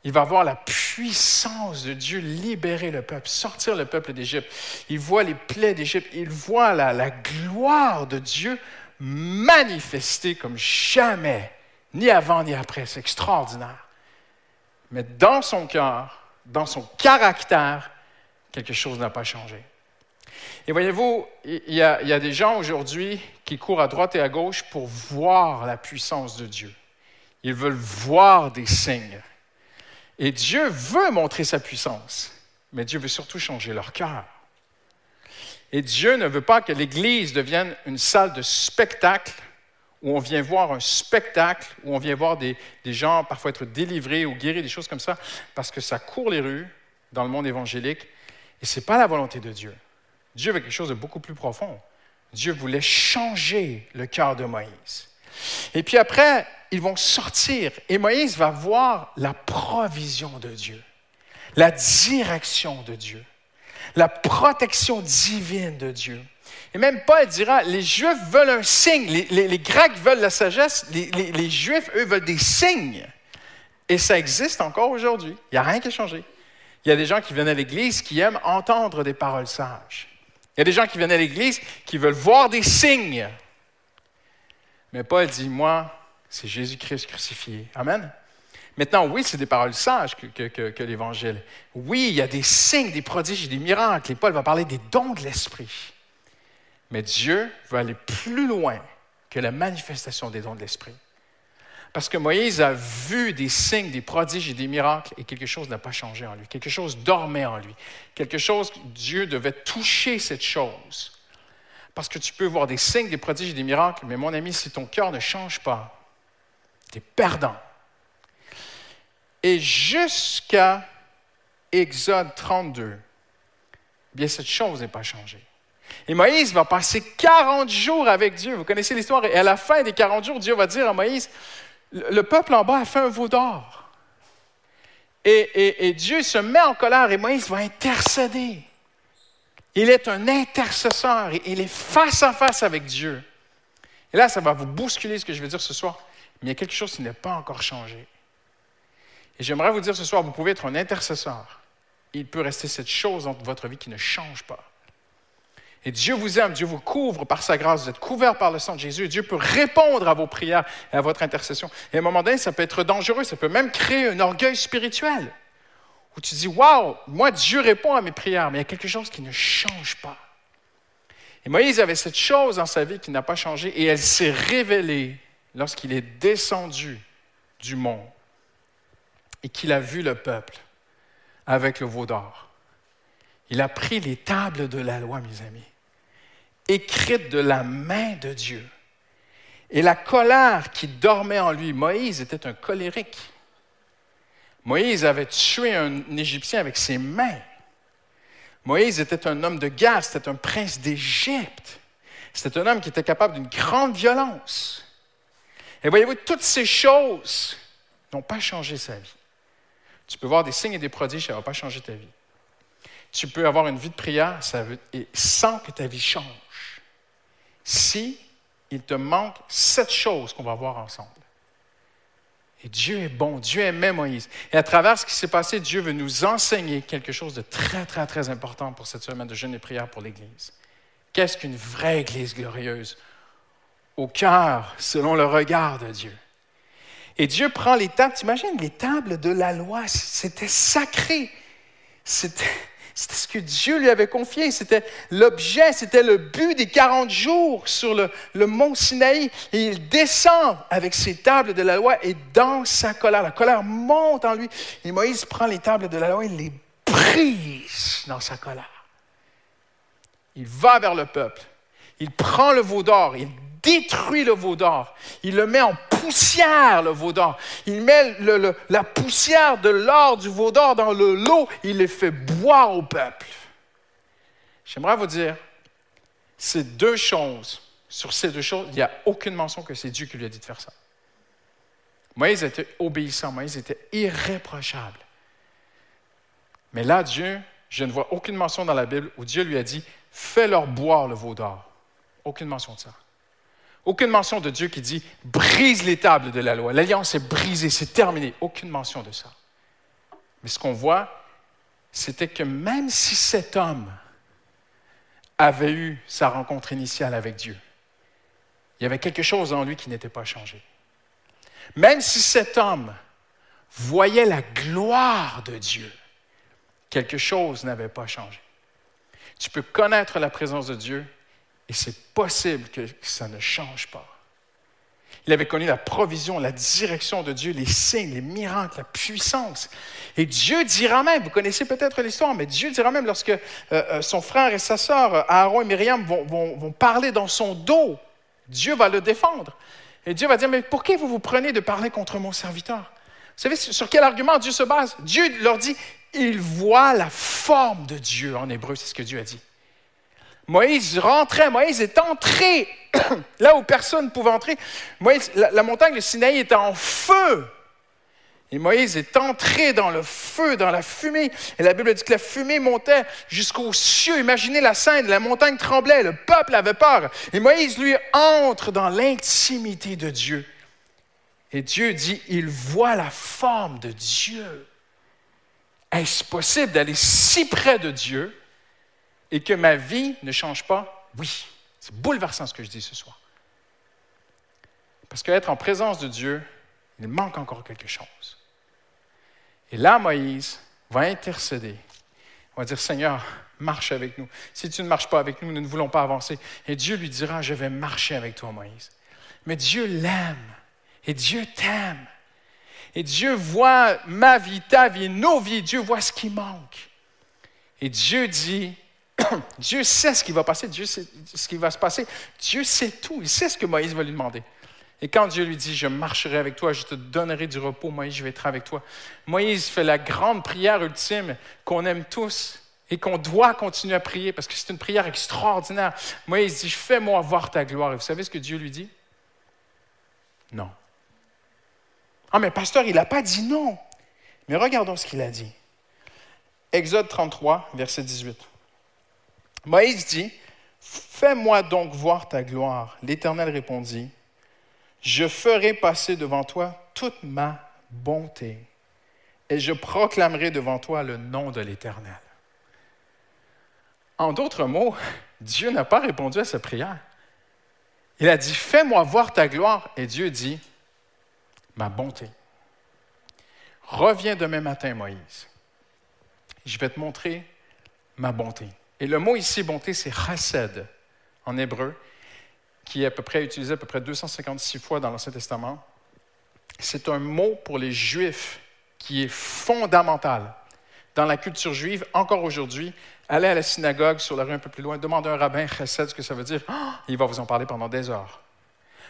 il va voir la puissance de Dieu libérer le peuple, sortir le peuple d'Égypte. Il voit les plaies d'Égypte, il voit la, gloire de Dieu manifestée comme jamais, ni avant ni après. C'est extraordinaire. Mais dans son cœur, dans son caractère, quelque chose n'a pas changé. Et voyez-vous, il y a des gens aujourd'hui qui courent à droite et à gauche pour voir la puissance de Dieu. Ils veulent voir des signes. Et Dieu veut montrer sa puissance, mais Dieu veut surtout changer leur cœur. Et Dieu ne veut pas que l'Église devienne une salle de spectacle où on vient voir un spectacle, où on vient voir des, gens parfois être délivrés ou guéris, des choses comme ça, parce que ça court les rues dans le monde évangélique, et ce n'est pas la volonté de Dieu. Dieu veut quelque chose de beaucoup plus profond. Dieu voulait changer le cœur de Moïse. Et puis après, ils vont sortir, et Moïse va voir la provision de Dieu, la direction de Dieu, la protection divine de Dieu. Et même Paul dira, les Juifs veulent un signe, les, Grecs veulent la sagesse, les, les, Juifs, eux, veulent des signes. Et ça existe encore aujourd'hui. Il n'y a rien qui a changé. Il y a des gens qui viennent à l'Église qui aiment entendre des paroles sages. Il y a des gens qui viennent à l'Église qui veulent voir des signes. Mais Paul dit, moi, c'est Jésus-Christ crucifié. Amen. Maintenant, oui, c'est des paroles sages que, que, que, que l'Évangile. Oui, il y a des signes, des prodiges et des miracles. Et Paul va parler des dons de l'Esprit. Mais Dieu veut aller plus loin que la manifestation des dons de l'Esprit. Parce que Moïse a vu des signes, des prodiges et des miracles et quelque chose n'a pas changé en lui. Quelque chose dormait en lui. Quelque chose, Dieu devait toucher cette chose. Parce que tu peux voir des signes, des prodiges et des miracles, mais mon ami, si ton cœur ne change pas, tu es perdant. Et jusqu'à Exode 32, bien cette chose n'est pas changée. Et Moïse va passer 40 jours avec Dieu. Vous connaissez l'histoire? Et à la fin des 40 jours, Dieu va dire à Moïse, le peuple en bas a fait un veau d'or. Et, Dieu se met en colère et Moïse va intercéder. Il est un intercesseur. Il est face à face avec Dieu. Et là, ça va vous bousculer ce que je vais dire ce soir. Mais il y a quelque chose qui n'est pas encore changé. Et j'aimerais vous dire ce soir, vous pouvez être un intercesseur. Il peut rester cette chose dans votre vie qui ne change pas. Et Dieu vous aime, Dieu vous couvre par sa grâce, vous êtes couvert par le sang de Jésus. Dieu peut répondre à vos prières et à votre intercession. Et à un moment donné, ça peut être dangereux, ça peut même créer un orgueil spirituel. Où tu dis, waouh, moi Dieu répond à mes prières, mais il y a quelque chose qui ne change pas. Et Moïse avait cette chose dans sa vie qui n'a pas changé et elle s'est révélée lorsqu'il est descendu du mont et qu'il a vu le peuple avec le veau d'or. Il a pris les tables de la loi, mes amis écrite de la main de Dieu. Et la colère qui dormait en lui, Moïse était un colérique. Moïse avait tué un Égyptien avec ses mains. Moïse était un homme de guerre, c'était un prince d'Égypte. C'était un homme qui était capable d'une grande violence. Et voyez-vous, toutes ces choses n'ont pas changé sa vie. Tu peux voir des signes et des prodiges, ça ne va pas changer ta vie. Tu peux avoir une vie de prière sans que ta vie change si il te manque cette chose qu'on va voir ensemble. Et Dieu est bon, Dieu aimait Moïse. Et à travers ce qui s'est passé, Dieu veut nous enseigner quelque chose de très, très, très important pour cette semaine de jeûne et prière pour l'Église. Qu'est-ce qu'une vraie Église glorieuse? Au cœur, selon le regard de Dieu. Et Dieu prend les tables, tu imagines les tables de la loi, c'était sacré. C'était ce que Dieu lui avait confié. C'était l'objet, c'était le but des 40 jours sur le, le, mont Sinaï. Et il descend avec ses tables de la loi et dans sa colère, la colère monte en lui. Et Moïse prend les tables de la loi et les brise dans sa colère. Il va vers le peuple. Il prend le veau d'or, il détruit le veau d'or. Il le met en poussière, le veau d'or. Il met la poussière de l'or du veau d'or dans le lot. Il les fait boire au peuple. J'aimerais vous dire, ces deux choses, sur ces deux choses, il n'y a aucune mention que c'est Dieu qui lui a dit de faire ça. Moïse était obéissant, Moïse était irréprochable. Mais là, Dieu, je ne vois aucune mention dans la Bible où Dieu lui a dit, fais-leur boire le veau d'or. Aucune mention de ça. Aucune mention de Dieu qui dit brise les tables de la loi. L'alliance est brisée, c'est terminé. Aucune mention de ça. Mais ce qu'on voit, c'était que même si cet homme avait eu sa rencontre initiale avec Dieu, il y avait quelque chose en lui qui n'était pas changé. Même si cet homme voyait la gloire de Dieu, quelque chose n'avait pas changé. Tu peux connaître la présence de Dieu et c'est possible que ça ne change pas. Il avait connu la provision, la direction de Dieu, les signes, les miracles, la puissance. Et Dieu dira même, vous connaissez peut-être l'histoire, mais Dieu dira même lorsque euh, euh, son frère et sa sœur, Aaron et Myriam, vont, parler dans son dos, Dieu va le défendre. Et Dieu va dire, mais pour qui vous vous prenez de parler contre mon serviteur? Vous savez sur quel argument Dieu se base? Dieu leur dit, il voit la forme de Dieu en hébreu, c'est ce que Dieu a dit. Moïse rentrait, Moïse est entré là où personne ne pouvait entrer. Moïse, la, montagne de Sinaï était en feu. Et Moïse est entré dans le feu, dans la fumée. Et la Bible dit que la fumée montait jusqu'aux cieux. Imaginez la scène, la montagne tremblait, le peuple avait peur. Et Moïse, lui, entre dans l'intimité de Dieu. Et Dieu dit, il voit la forme de Dieu. Est-ce possible d'aller si près de Dieu et que ma vie ne change pas? Oui. C'est bouleversant ce que je dis ce soir. Parce qu'être en présence de Dieu, il manque encore quelque chose. Et là, Moïse va intercéder. On va dire, Seigneur, marche avec nous. Si tu ne marches pas avec nous, nous ne voulons pas avancer. Et Dieu lui dira, je vais marcher avec toi, Moïse. Mais Dieu l'aime. Et Dieu t'aime. Et Dieu voit ma vie, ta vie, nos vies. Dieu voit ce qui manque. Et Dieu dit, Dieu sait ce qui va passer, Dieu sait ce qui va se passer. Dieu sait tout. Il sait ce que Moïse va lui demander. Et quand Dieu lui dit, je marcherai avec toi, je te donnerai du repos, Moïse, je vais être avec toi. Moïse fait la grande prière ultime qu'on aime tous et qu'on doit continuer à prier parce que c'est une prière extraordinaire. Moïse dit, fais-moi voir ta gloire. Et vous savez ce que Dieu lui dit? Non. Ah, mais pasteur, il n'a pas dit non. Mais regardons ce qu'il a dit. Exode 33, verset 18. Moïse dit, Fais-moi donc voir ta gloire. L'Éternel répondit, Je ferai passer devant toi toute ma bonté, et je proclamerai devant toi le nom de l'Éternel. En d'autres mots, Dieu n'a pas répondu à sa prière. Il a dit, Fais-moi voir ta gloire, et Dieu dit, Ma bonté. Reviens demain matin, Moïse. Je vais te montrer ma bonté. Et le mot ici, bonté, c'est chesed en hébreu, qui est à peu près utilisé à peu près 256 fois dans l'Ancien Testament. C'est un mot pour les Juifs qui est fondamental dans la culture juive encore aujourd'hui. Allez à la synagogue sur la rue un peu plus loin, demandez à un rabbin chesed ce que ça veut dire. Ah, il va vous en parler pendant des heures.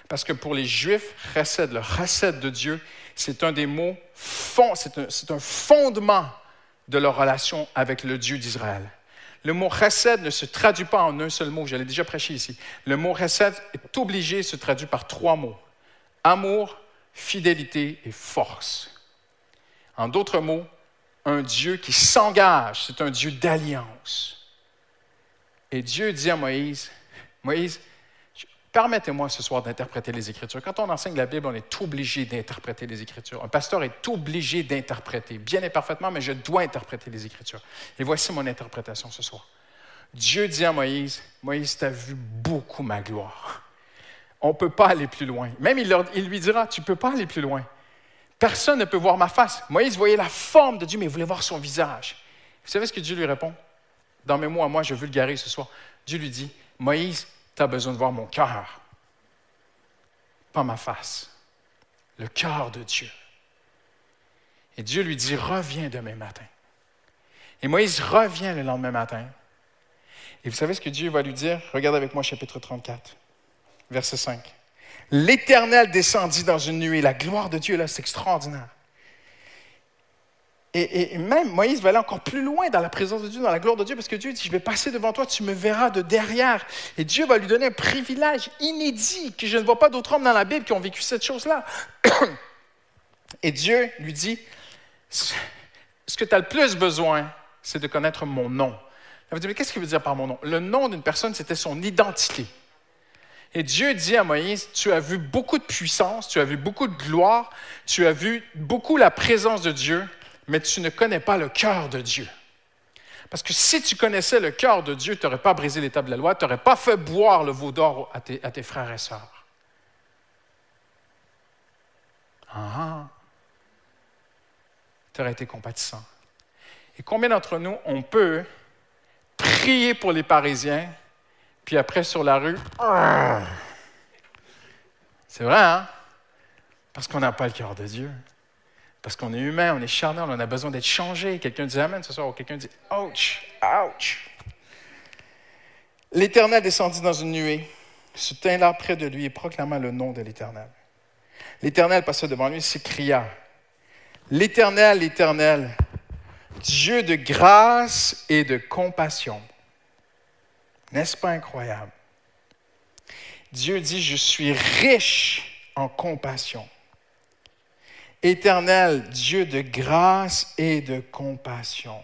Parce que pour les Juifs, chesed, le chesed de Dieu, c'est un des mots, c'est un, un fondement de leur relation avec le Dieu d'Israël. Le mot chesed ne se traduit pas en un seul mot, j'allais déjà prêcher ici. Le mot chesed est obligé, se traduit par trois mots. Amour, fidélité et force. En d'autres mots, un Dieu qui s'engage, c'est un Dieu d'alliance. Et Dieu dit à Moïse, Moïse, Permettez-moi ce soir d'interpréter les Écritures. Quand on enseigne la Bible, on est obligé d'interpréter les Écritures. Un pasteur est obligé d'interpréter, bien et parfaitement, mais je dois interpréter les Écritures. Et voici mon interprétation ce soir. Dieu dit à Moïse, Moïse, tu as vu beaucoup ma gloire. On ne peut pas aller plus loin. Même il, lui dira, tu ne peux pas aller plus loin. Personne ne peut voir ma face. Moïse voyait la forme de Dieu, mais il voulait voir son visage. Vous savez ce que Dieu lui répond? Dans mes mots à moi, je vulgarise ce soir. Dieu lui dit, Moïse, tu as besoin de voir mon cœur, pas ma face. Le cœur de Dieu. Et Dieu lui dit, reviens demain matin. Et Moïse revient le lendemain matin. Et vous savez ce que Dieu va lui dire? Regarde avec moi chapitre 34, verset 5. L'Éternel descendit dans une nuée. La gloire de Dieu, là, c'est extraordinaire. Et, même Moïse va aller encore plus loin dans la présence de Dieu, dans la gloire de Dieu, parce que Dieu dit, je vais passer devant toi, tu me verras de derrière. Et Dieu va lui donner un privilège inédit que je ne vois pas d'autres hommes dans la Bible qui ont vécu cette chose-là. Et Dieu lui dit, ce que tu as le plus besoin, c'est de connaître mon nom. Elle va dire, mais qu'est-ce qu'il veut dire par mon nom? Le nom d'une personne, c'était son identité. Et Dieu dit à Moïse, tu as vu beaucoup de puissance, tu as vu beaucoup de gloire, tu as vu beaucoup la présence de Dieu, mais tu ne connais pas le cœur de Dieu. Parce que si tu connaissais le cœur de Dieu, tu n'aurais pas brisé l'état de la loi, tu n'aurais pas fait boire le veau d'or à tes, frères et sœurs. Ah, ah. tu aurais été compatissant. Et combien d'entre nous, on peut prier pour les Parisiens, puis après sur la rue, c'est vrai, hein? Parce qu'on n'a pas le cœur de Dieu. Parce qu'on est humain, on est charnel, on a besoin d'être changé. Quelqu'un dit Amen ce soir, ou quelqu'un dit Ouch, ouch. L'Éternel descendit dans une nuée, se tint là près de lui et proclama le nom de l'Éternel. L'Éternel passa devant lui et s'écria L'Éternel, l'Éternel, Dieu de grâce et de compassion. N'est-ce pas incroyable? Dieu dit, je suis riche en compassion. Éternel, Dieu de grâce et de compassion.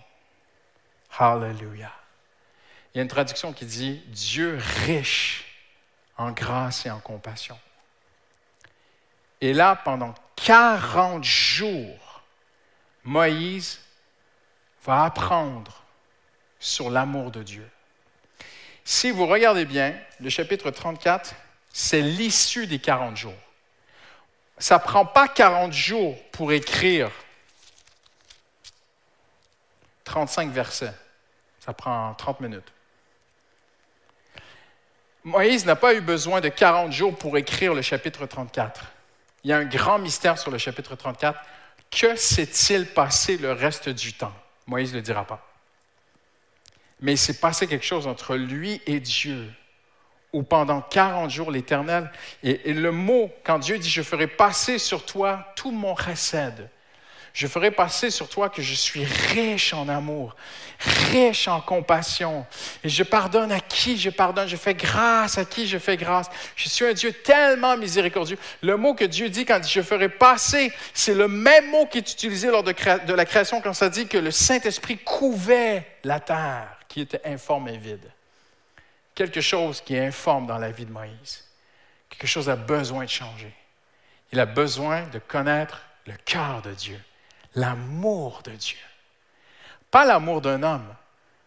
Hallelujah. Il y a une traduction qui dit Dieu riche en grâce et en compassion. Et là, pendant 40 jours, Moïse va apprendre sur l'amour de Dieu. Si vous regardez bien, le chapitre 34, c'est l'issue des 40 jours. Ça ne prend pas 40 jours pour écrire 35 versets. Ça prend 30 minutes. Moïse n'a pas eu besoin de 40 jours pour écrire le chapitre 34. Il y a un grand mystère sur le chapitre 34. Que s'est-il passé le reste du temps? Moïse ne le dira pas. Mais il s'est passé quelque chose entre lui et Dieu, où pendant 40 jours, l'Éternel, et, le mot, quand Dieu dit, je ferai passer sur toi tout mon recède, je ferai passer sur toi que je suis riche en amour, riche en compassion. Et je pardonne à qui je pardonne? Je fais grâce à qui je fais grâce? Je suis un Dieu tellement miséricordieux. Le mot que Dieu dit quand il dit je ferai passer, c'est le même mot qui est utilisé lors de, de la création quand ça dit que le Saint-Esprit couvait la terre qui était informe et vide. Quelque chose qui est informe dans la vie de Moïse. Quelque chose a besoin de changer. Il a besoin de connaître le cœur de Dieu l'amour de Dieu. Pas l'amour d'un homme,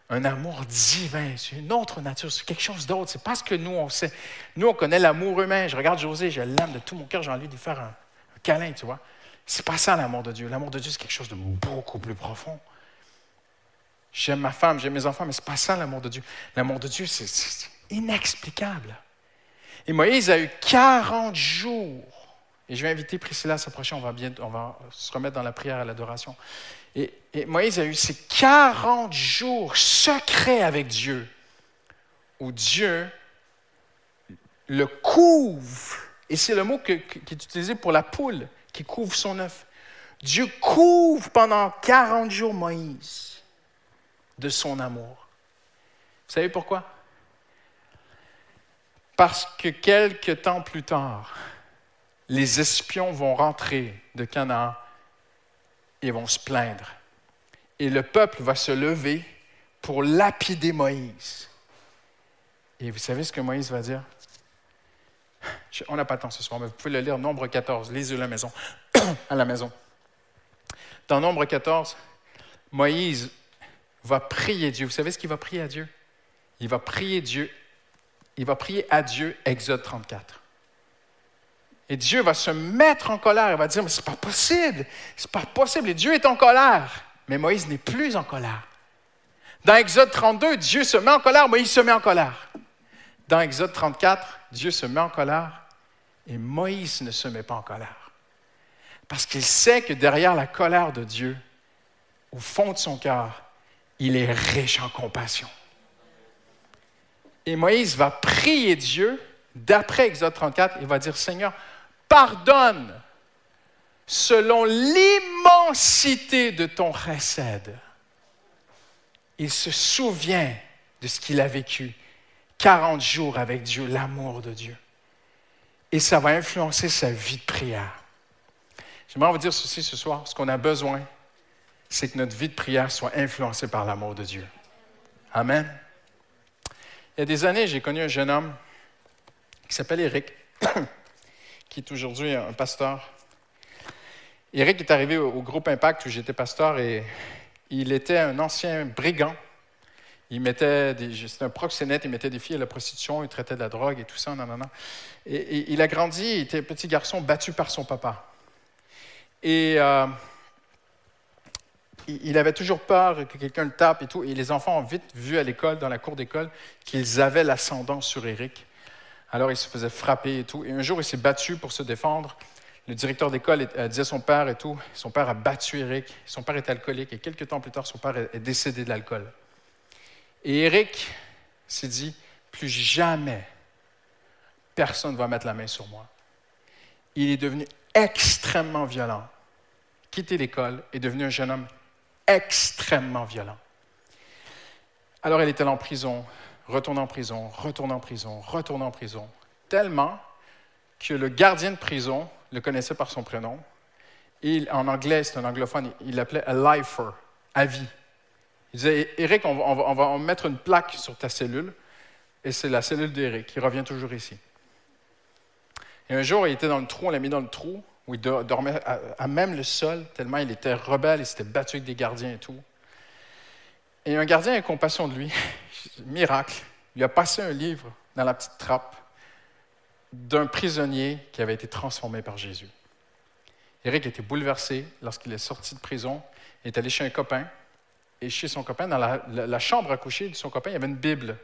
un amour divin, c'est une autre nature, c'est quelque chose d'autre. C'est parce que nous, on sait. Nous, on connaît l'amour humain. Je regarde José, je l'aime de tout mon cœur, j'ai envie de lui faire un, câlin, tu vois. C'est pas ça l'amour de Dieu. L'amour de Dieu, c'est quelque chose de beaucoup plus profond. J'aime ma femme, j'aime mes enfants, mais c'est pas ça l'amour de Dieu. L'amour de Dieu, c'est inexplicable. Et Moïse a eu 40 jours et je vais inviter Priscilla à s'approcher, on va, bien, on va se remettre dans la prière à l'adoration. Et, Moïse a eu ces 40 jours secrets avec Dieu, où Dieu le couvre. Et c'est le mot qui est utilisé pour la poule qui couvre son œuf. Dieu couvre pendant 40 jours Moïse de son amour. Vous savez pourquoi? Parce que quelques temps plus tard, les espions vont rentrer de Canaan et vont se plaindre. Et le peuple va se lever pour lapider Moïse. Et vous savez ce que Moïse va dire? On n'a pas le temps ce soir, mais vous pouvez le lire, Nombre 14, lisez-le à la maison. à la maison. Dans Nombre 14, Moïse va prier Dieu. Vous savez ce qu'il va prier à Dieu? Il va prier Dieu. Il va prier à Dieu, Exode 34. Et Dieu va se mettre en colère. Il va dire, mais c'est pas possible. C'est pas possible. Et Dieu est en colère. Mais Moïse n'est plus en colère. Dans Exode 32, Dieu se met en colère, Moïse se met en colère. Dans Exode 34, Dieu se met en colère et Moïse ne se met pas en colère. Parce qu'il sait que derrière la colère de Dieu, au fond de son cœur, il est riche en compassion. Et Moïse va prier Dieu, d'après Exode 34, il va dire, Seigneur, pardonne selon l'immensité de ton recède. Il se souvient de ce qu'il a vécu 40 jours avec Dieu, l'amour de Dieu. Et ça va influencer sa vie de prière. J'aimerais vous dire ceci ce soir. Ce qu'on a besoin, c'est que notre vie de prière soit influencée par l'amour de Dieu. Amen. Il y a des années, j'ai connu un jeune homme qui s'appelle Eric. qui est aujourd'hui un pasteur. Eric est arrivé au, groupe Impact où j'étais pasteur et il était un ancien brigand. Il mettait c'était un proxénète, il mettait des filles à la prostitution, il traitait de la drogue et tout ça, non, non, non. Et, il a grandi, il était un petit garçon battu par son papa. Et euh, il avait toujours peur que quelqu'un le tape et tout. Et les enfants ont vite vu à l'école, dans la cour d'école, qu'ils avaient l'ascendant sur Eric. Alors il se faisait frapper et tout. Et un jour, il s'est battu pour se défendre. Le directeur d'école euh, disait à son père et tout. Son père a battu Eric. Son père est alcoolique. Et quelques temps plus tard, son père est décédé de l'alcool. Et Eric s'est dit, plus jamais personne ne va mettre la main sur moi. Il est devenu extrêmement violent. Quitté l'école est devenu un jeune homme extrêmement violent. Alors il était en prison, retourne en prison, retourne en prison, retourne en prison, tellement que le gardien de prison le connaissait par son prénom. Et en anglais, c'est un anglophone, il l'appelait a lifer, à vie. Il disait, Eric, on va, on va mettre une plaque sur ta cellule, et c'est la cellule d'Eric, qui revient toujours ici. Et un jour, il était dans le trou, on l'a mis dans le trou, où il dormait à, même le sol, tellement il était rebelle, il s'était battu avec des gardiens et tout. Et un gardien a compassion de lui, miracle, lui a passé un livre dans la petite trappe d'un prisonnier qui avait été transformé par Jésus. Eric était bouleversé lorsqu'il est sorti de prison, il est allé chez un copain, et chez son copain, dans la, chambre à coucher de son copain, il y avait une Bible.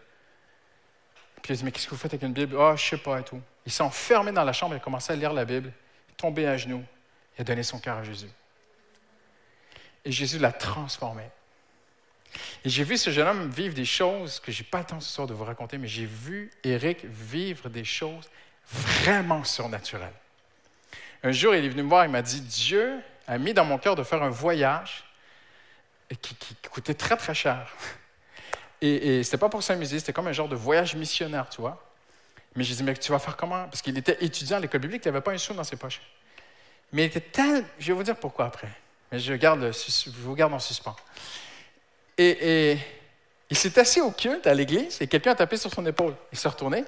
Puis il a dit, mais qu'est-ce que vous faites avec une Bible? Ah, oh, je sais pas et tout. Il s'est enfermé dans la chambre, il a commencé à lire la Bible, il tombé à genoux, il a donné son cœur à Jésus. Et Jésus l'a transformé. Et j'ai vu ce jeune homme vivre des choses que je n'ai pas le temps ce soir de vous raconter, mais j'ai vu Eric vivre des choses vraiment surnaturelles. Un jour, il est venu me voir, il m'a dit, Dieu a mis dans mon cœur de faire un voyage qui, qui coûtait très, très cher. Et, et c'était pas pour s'amuser, c'était comme un genre de voyage missionnaire, tu vois. Mais je dit, mais tu vas faire comment? Parce qu'il était étudiant à l'école biblique, il n'avait pas un sou dans ses poches. Mais il était tel. Je vais vous dire pourquoi après. Mais je, garde vous garde en suspens. Et, il s'est assis au culte à l'église et quelqu'un a tapé sur son épaule. Il s'est retourné.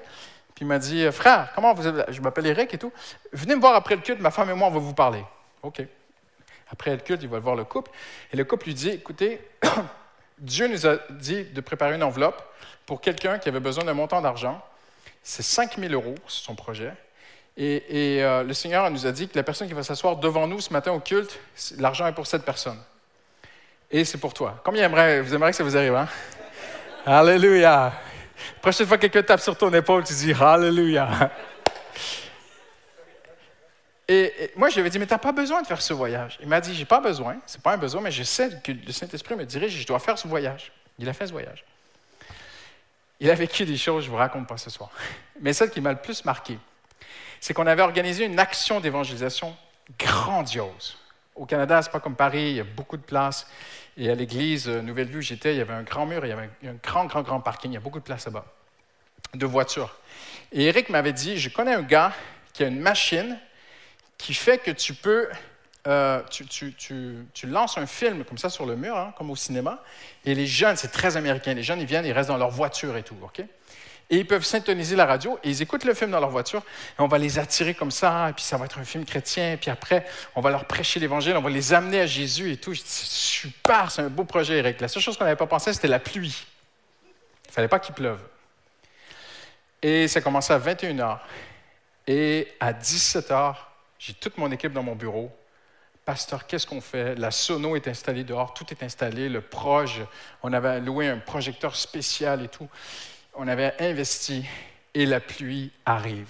Puis il m'a dit Frère, comment vous êtes Je m'appelle Eric et tout. Venez me voir après le culte, ma femme et moi, on va vous parler. OK. Après le culte, il va voir le couple. Et le couple lui dit Écoutez, Dieu nous a dit de préparer une enveloppe pour quelqu'un qui avait besoin d'un montant d'argent. C'est 5 000 euros, son projet. Et, euh, le Seigneur nous a dit que la personne qui va s'asseoir devant nous ce matin au culte, l'argent est pour cette personne. Et c'est pour toi. Combien aimerait, vous aimeriez que ça vous arrive, hein? Alléluia. Prochaine fois que quelqu'un tape sur ton épaule, tu dis Alléluia. Et, moi, je lui ai dit, mais tu n'as pas besoin de faire ce voyage. Il m'a dit, j'ai pas besoin, c'est pas un besoin, mais je sais que le Saint-Esprit me dirige, je dois faire ce voyage. Il a fait ce voyage. Il a vécu des choses, je ne vous raconte pas ce soir. Mais celle qui m'a le plus marqué, c'est qu'on avait organisé une action d'évangélisation grandiose. Au Canada, ce n'est pas comme Paris, il y a beaucoup de places. Et à l'église euh, Nouvelle-Vue, j'étais, il y avait un grand mur, il y avait un grand, grand, grand parking, il y a beaucoup de places là-bas, de voitures. Et Eric m'avait dit, je connais un gars qui a une machine qui fait que tu peux, euh, tu, lances un film comme ça sur le mur, hein, comme au cinéma, et les jeunes, c'est très américain, les jeunes, ils viennent, ils restent dans leur voiture et tout, OK? Et ils peuvent syntoniser la radio et ils écoutent le film dans leur voiture et on va les attirer comme ça, et puis ça va être un film chrétien, et puis après, on va leur prêcher l'évangile, on va les amener à Jésus et tout. Je dis, super, c'est un beau projet, Eric. La seule chose qu'on n'avait pas pensé, c'était la pluie. Il fallait pas qu'il pleuve. Et ça commençait à 21 h. Et à 17 h, j'ai toute mon équipe dans mon bureau. Pasteur, qu'est-ce qu'on fait? La sono est installée dehors, tout est installé, le proche, on avait loué un projecteur spécial et tout. On avait investi et la pluie arrive.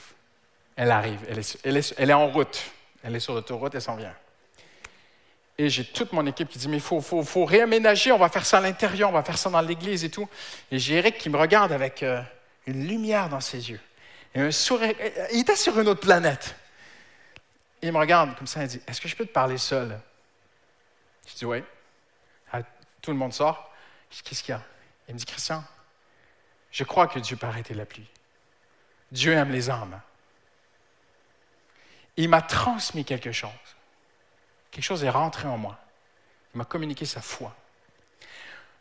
Elle arrive, elle est, en route. Elle est sur l'autoroute, elle s'en vient. Et j'ai toute mon équipe qui dit, mais il faut, réaménager, on va faire ça à l'intérieur, on va faire ça dans l'église et tout. Et j'ai Eric qui me regarde avec euh, une lumière dans ses yeux. Et un sourire. Il était sur une autre planète il me regarde comme ça, il dit Est-ce que je peux te parler seul? Je dis Oui. Ah, tout le monde sort. Je dis Qu'est-ce qu'il y a? Il me dit Christian, je crois que Dieu peut arrêter la pluie. Dieu aime les âmes. Il m'a transmis quelque chose. Quelque chose est rentré en moi. Il m'a communiqué sa foi.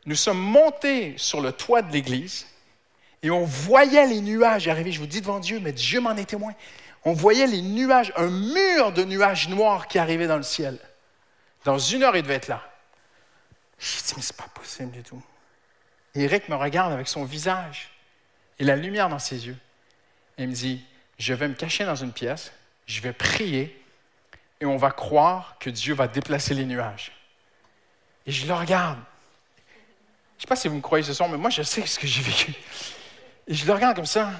Nous sommes montés sur le toit de l'église et on voyait les nuages arriver. Je vous dis devant Dieu, mais Dieu m'en est témoin on voyait les nuages, un mur de nuages noirs qui arrivait dans le ciel. Dans une heure, il devait être là. J'ai dit, mais c'est pas possible du tout. Et Eric me regarde avec son visage et la lumière dans ses yeux. Et il me dit, je vais me cacher dans une pièce, je vais prier et on va croire que Dieu va déplacer les nuages. Et je le regarde. Je ne sais pas si vous me croyez ce soir, mais moi, je sais ce que j'ai vécu. Et je le regarde comme ça.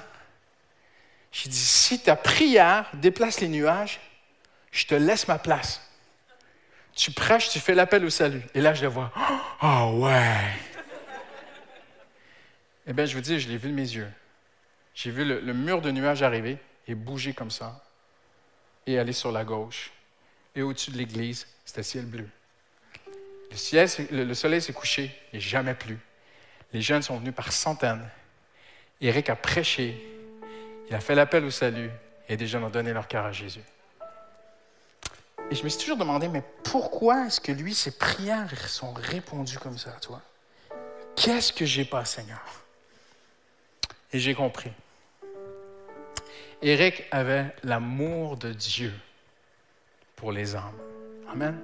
J'ai dit, si ta prière déplace les nuages, je te laisse ma place. Tu prêches, tu fais l'appel au salut. Et là, je le vois. Oh ouais! Eh bien, je vous dis, je l'ai vu de mes yeux. J'ai vu le, le, mur de nuages arriver et bouger comme ça, et aller sur la gauche. Et au-dessus de l'église, c'était ciel bleu. Le, ciel, le, soleil s'est couché et jamais plus. Les jeunes sont venus par centaines. Eric a prêché, il a fait l'appel au salut, et des jeunes ont donné leur cœur à Jésus. Et je me suis toujours demandé, mais pourquoi est-ce que lui, ses prières sont répondues comme ça à toi? Qu'est-ce que j'ai pas, Seigneur? Et j'ai compris. Éric avait l'amour de Dieu pour les âmes. Amen.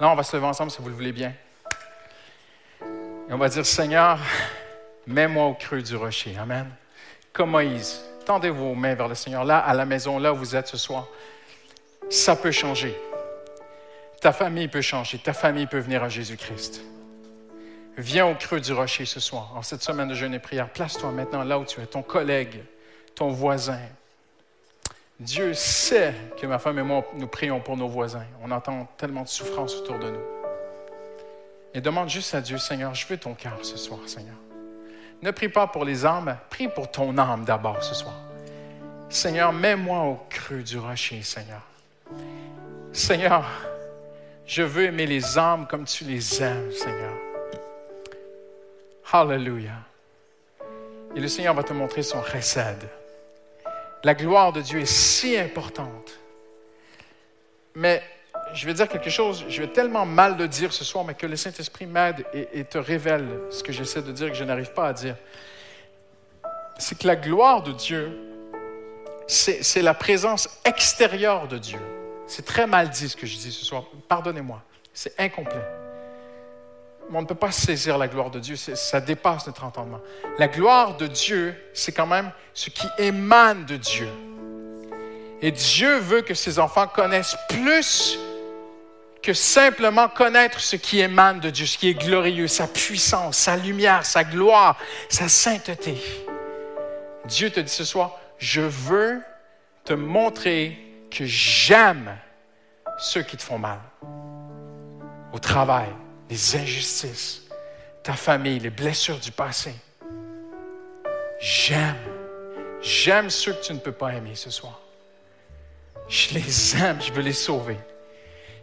Là, on va se lever ensemble si vous le voulez bien. Et on va dire, Seigneur, mets-moi au creux du rocher. Amen. Comme Moïse, tendez vos mains vers le Seigneur. Là, à la maison, là où vous êtes ce soir, ça peut changer. Ta famille peut changer. Ta famille peut venir à Jésus-Christ. Viens au creux du rocher ce soir, en cette semaine de jeûne et prière. Place-toi maintenant là où tu es, ton collègue, ton voisin. Dieu sait que ma femme et moi, nous prions pour nos voisins. On entend tellement de souffrance autour de nous. Et demande juste à Dieu, Seigneur, je veux ton cœur ce soir, Seigneur. Ne prie pas pour les âmes, prie pour ton âme d'abord ce soir. Seigneur, mets-moi au creux du rocher, Seigneur. Seigneur, je veux aimer les âmes comme tu les aimes, Seigneur. Hallelujah. Et le Seigneur va te montrer son recède. La gloire de Dieu est si importante. Mais je vais dire quelque chose, je vais tellement mal le dire ce soir, mais que le Saint-Esprit m'aide et, te révèle ce que j'essaie de dire que je n'arrive pas à dire. C'est que la gloire de Dieu, c'est la présence extérieure de Dieu. C'est très mal dit ce que je dis ce soir. Pardonnez-moi. C'est incomplet on ne peut pas saisir la gloire de Dieu, ça dépasse notre entendement. La gloire de Dieu, c'est quand même ce qui émane de Dieu. Et Dieu veut que ses enfants connaissent plus que simplement connaître ce qui émane de Dieu, ce qui est glorieux, sa puissance, sa lumière, sa gloire, sa sainteté. Dieu te dit ce soir, je veux te montrer que j'aime ceux qui te font mal au travail, les injustices, ta famille, les blessures du passé. J'aime, j'aime ceux que tu ne peux pas aimer ce soir. Je les aime, je veux les sauver.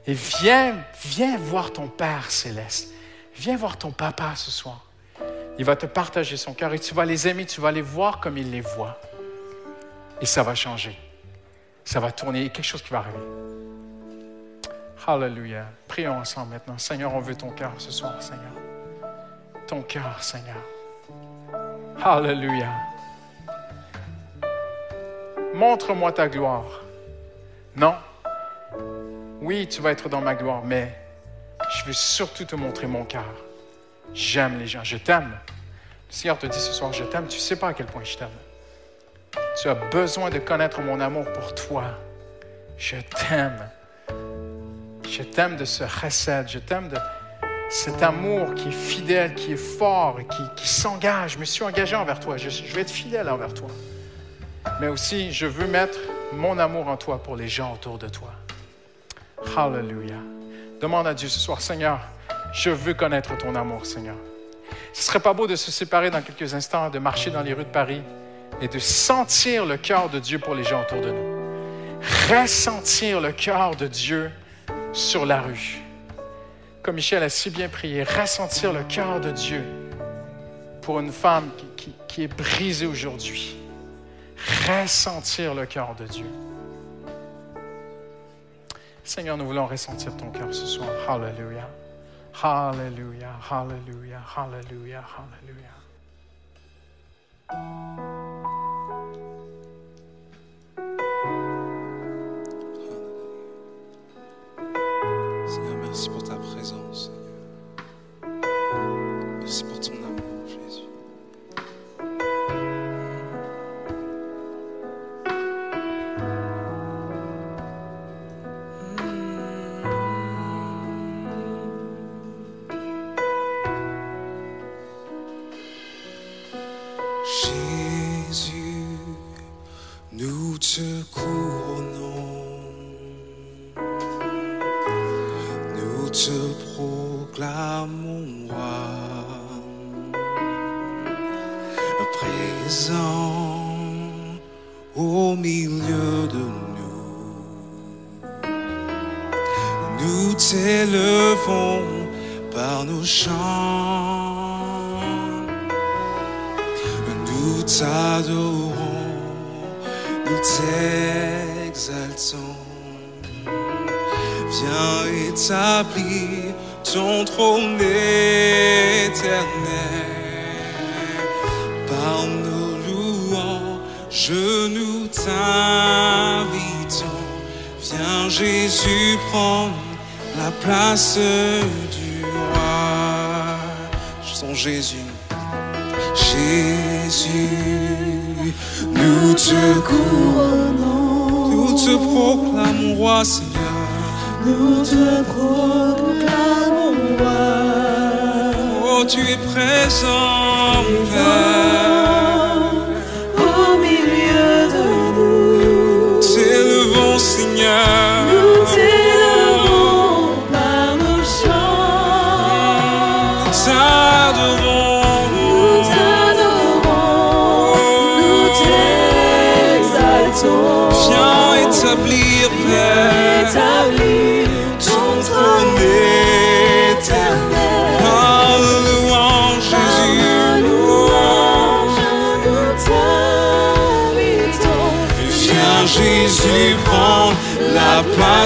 Et viens, viens voir ton Père céleste. Viens voir ton papa ce soir. Il va te partager son cœur et tu vas les aimer, tu vas les voir comme il les voit. Et ça va changer. Ça va tourner. A quelque chose qui va arriver. Alléluia. Prions ensemble maintenant. Seigneur, on veut ton cœur ce soir, Seigneur. Ton cœur, Seigneur. Alléluia. Montre-moi ta gloire. Non. Oui, tu vas être dans ma gloire, mais je veux surtout te montrer mon cœur. J'aime les gens. Je t'aime. Le Seigneur te dit ce soir, je t'aime. Tu ne sais pas à quel point je t'aime. Tu as besoin de connaître mon amour pour toi. Je t'aime. Je t'aime de ce chesed, je t'aime de cet amour qui est fidèle, qui est fort, qui, qui s'engage. Je me suis engagé envers toi, je, je vais être fidèle envers toi. Mais aussi, je veux mettre mon amour en toi pour les gens autour de toi. Hallelujah. Demande à Dieu ce soir, Seigneur, je veux connaître ton amour, Seigneur. Ce serait pas beau de se séparer dans quelques instants, de marcher dans les rues de Paris et de sentir le cœur de Dieu pour les gens autour de nous. Ressentir le cœur de Dieu sur la rue. Comme Michel a si bien prié, ressentir le cœur de Dieu pour une femme qui, qui est brisée aujourd'hui. Ressentir le cœur de Dieu. Seigneur, nous voulons ressentir ton cœur ce soir. Hallelujah. Hallelujah, hallelujah, hallelujah, hallelujah. Merci pour ta présence, Seigneur. Merci pour ton par nos chants. Nous t'adorons, nous t'exaltons. Viens établir ton trône éternel. Par nos louanges, nous t'invitons. Viens Jésus, prends la place du roi. Son Jésus, Jésus, nous te couronnons, nous te proclamons roi, Seigneur, nous te proclamons roi. Oh, tu es présent, Père, au milieu de nous, t'élevons, Seigneur.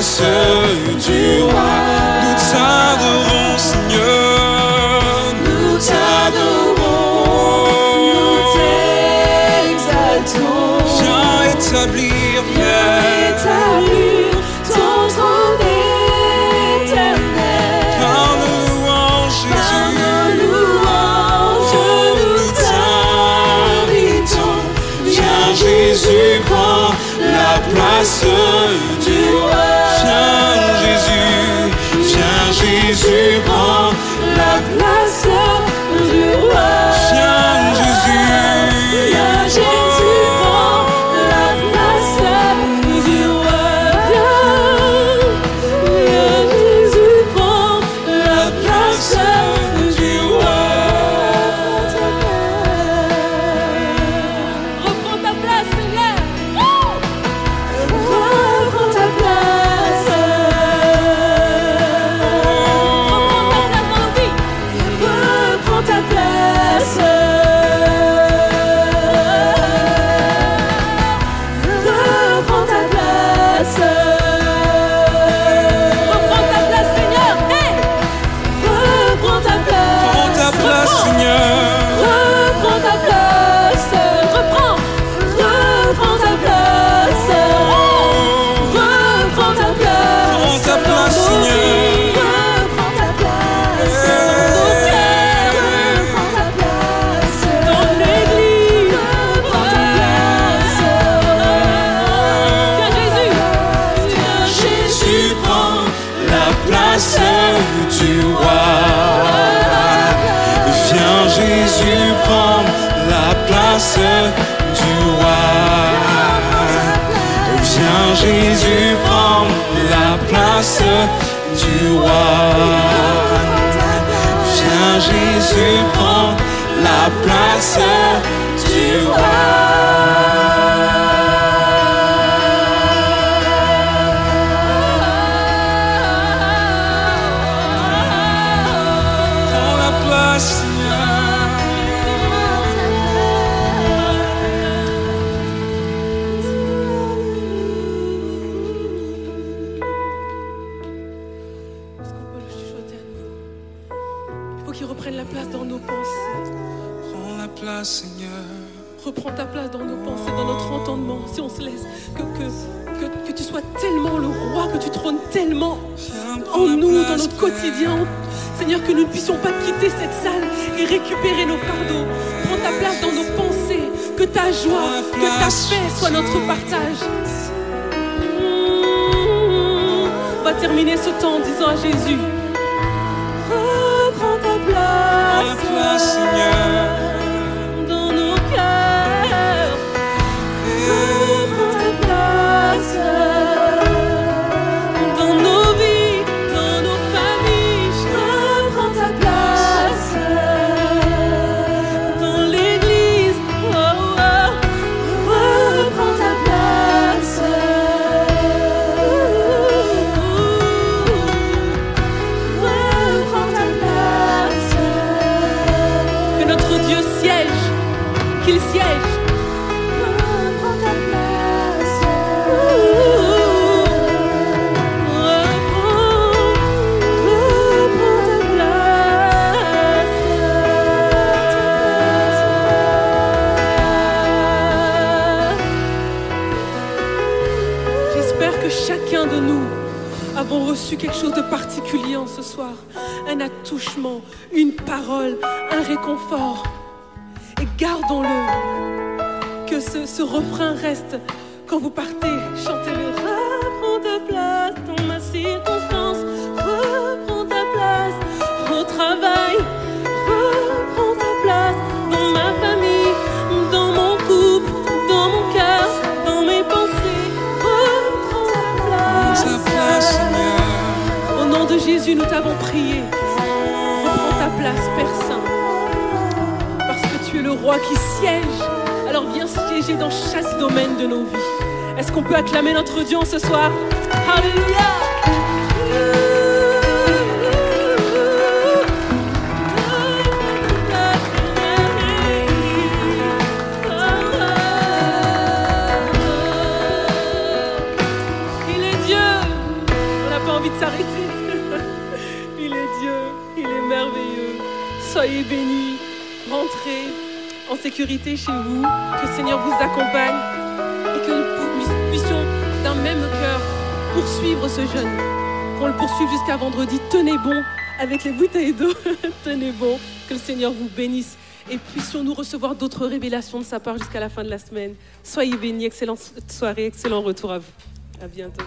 ce que tu vois. du roi. Viens Jésus, prends la place du roi. que tu trônes tellement en nous, dans notre quotidien. Seigneur, que nous ne puissions pas quitter cette salle et récupérer nos fardeaux. Prends ta place dans nos pensées. Que ta joie, que ta paix soit notre partage. On va terminer ce temps en disant à Jésus, reprends ta place. Seigneur. Quelque chose de particulier en ce soir. Un attouchement, une parole, un réconfort. Et gardons-le. Que ce, refrain reste quand vous partez. Chantez-le. Ta place nous t'avons prié. Reprends ta place, Père Saint. Parce que tu es le roi qui siège. Alors viens siéger dans chaque domaine de nos vies. Est-ce qu'on peut acclamer notre Dieu ce soir? Alléluia. Soyez bénis. Rentrez en sécurité chez vous. Que le Seigneur vous accompagne et que nous puissions d'un même cœur poursuivre ce jeûne. Qu'on le poursuive jusqu'à vendredi. Tenez bon avec les bouteilles d'eau. Tenez bon. Que le Seigneur vous bénisse. Et puissions-nous recevoir d'autres révélations de sa part jusqu'à la fin de la semaine. Soyez bénis. Excellente soirée. Excellent retour à vous. À bientôt.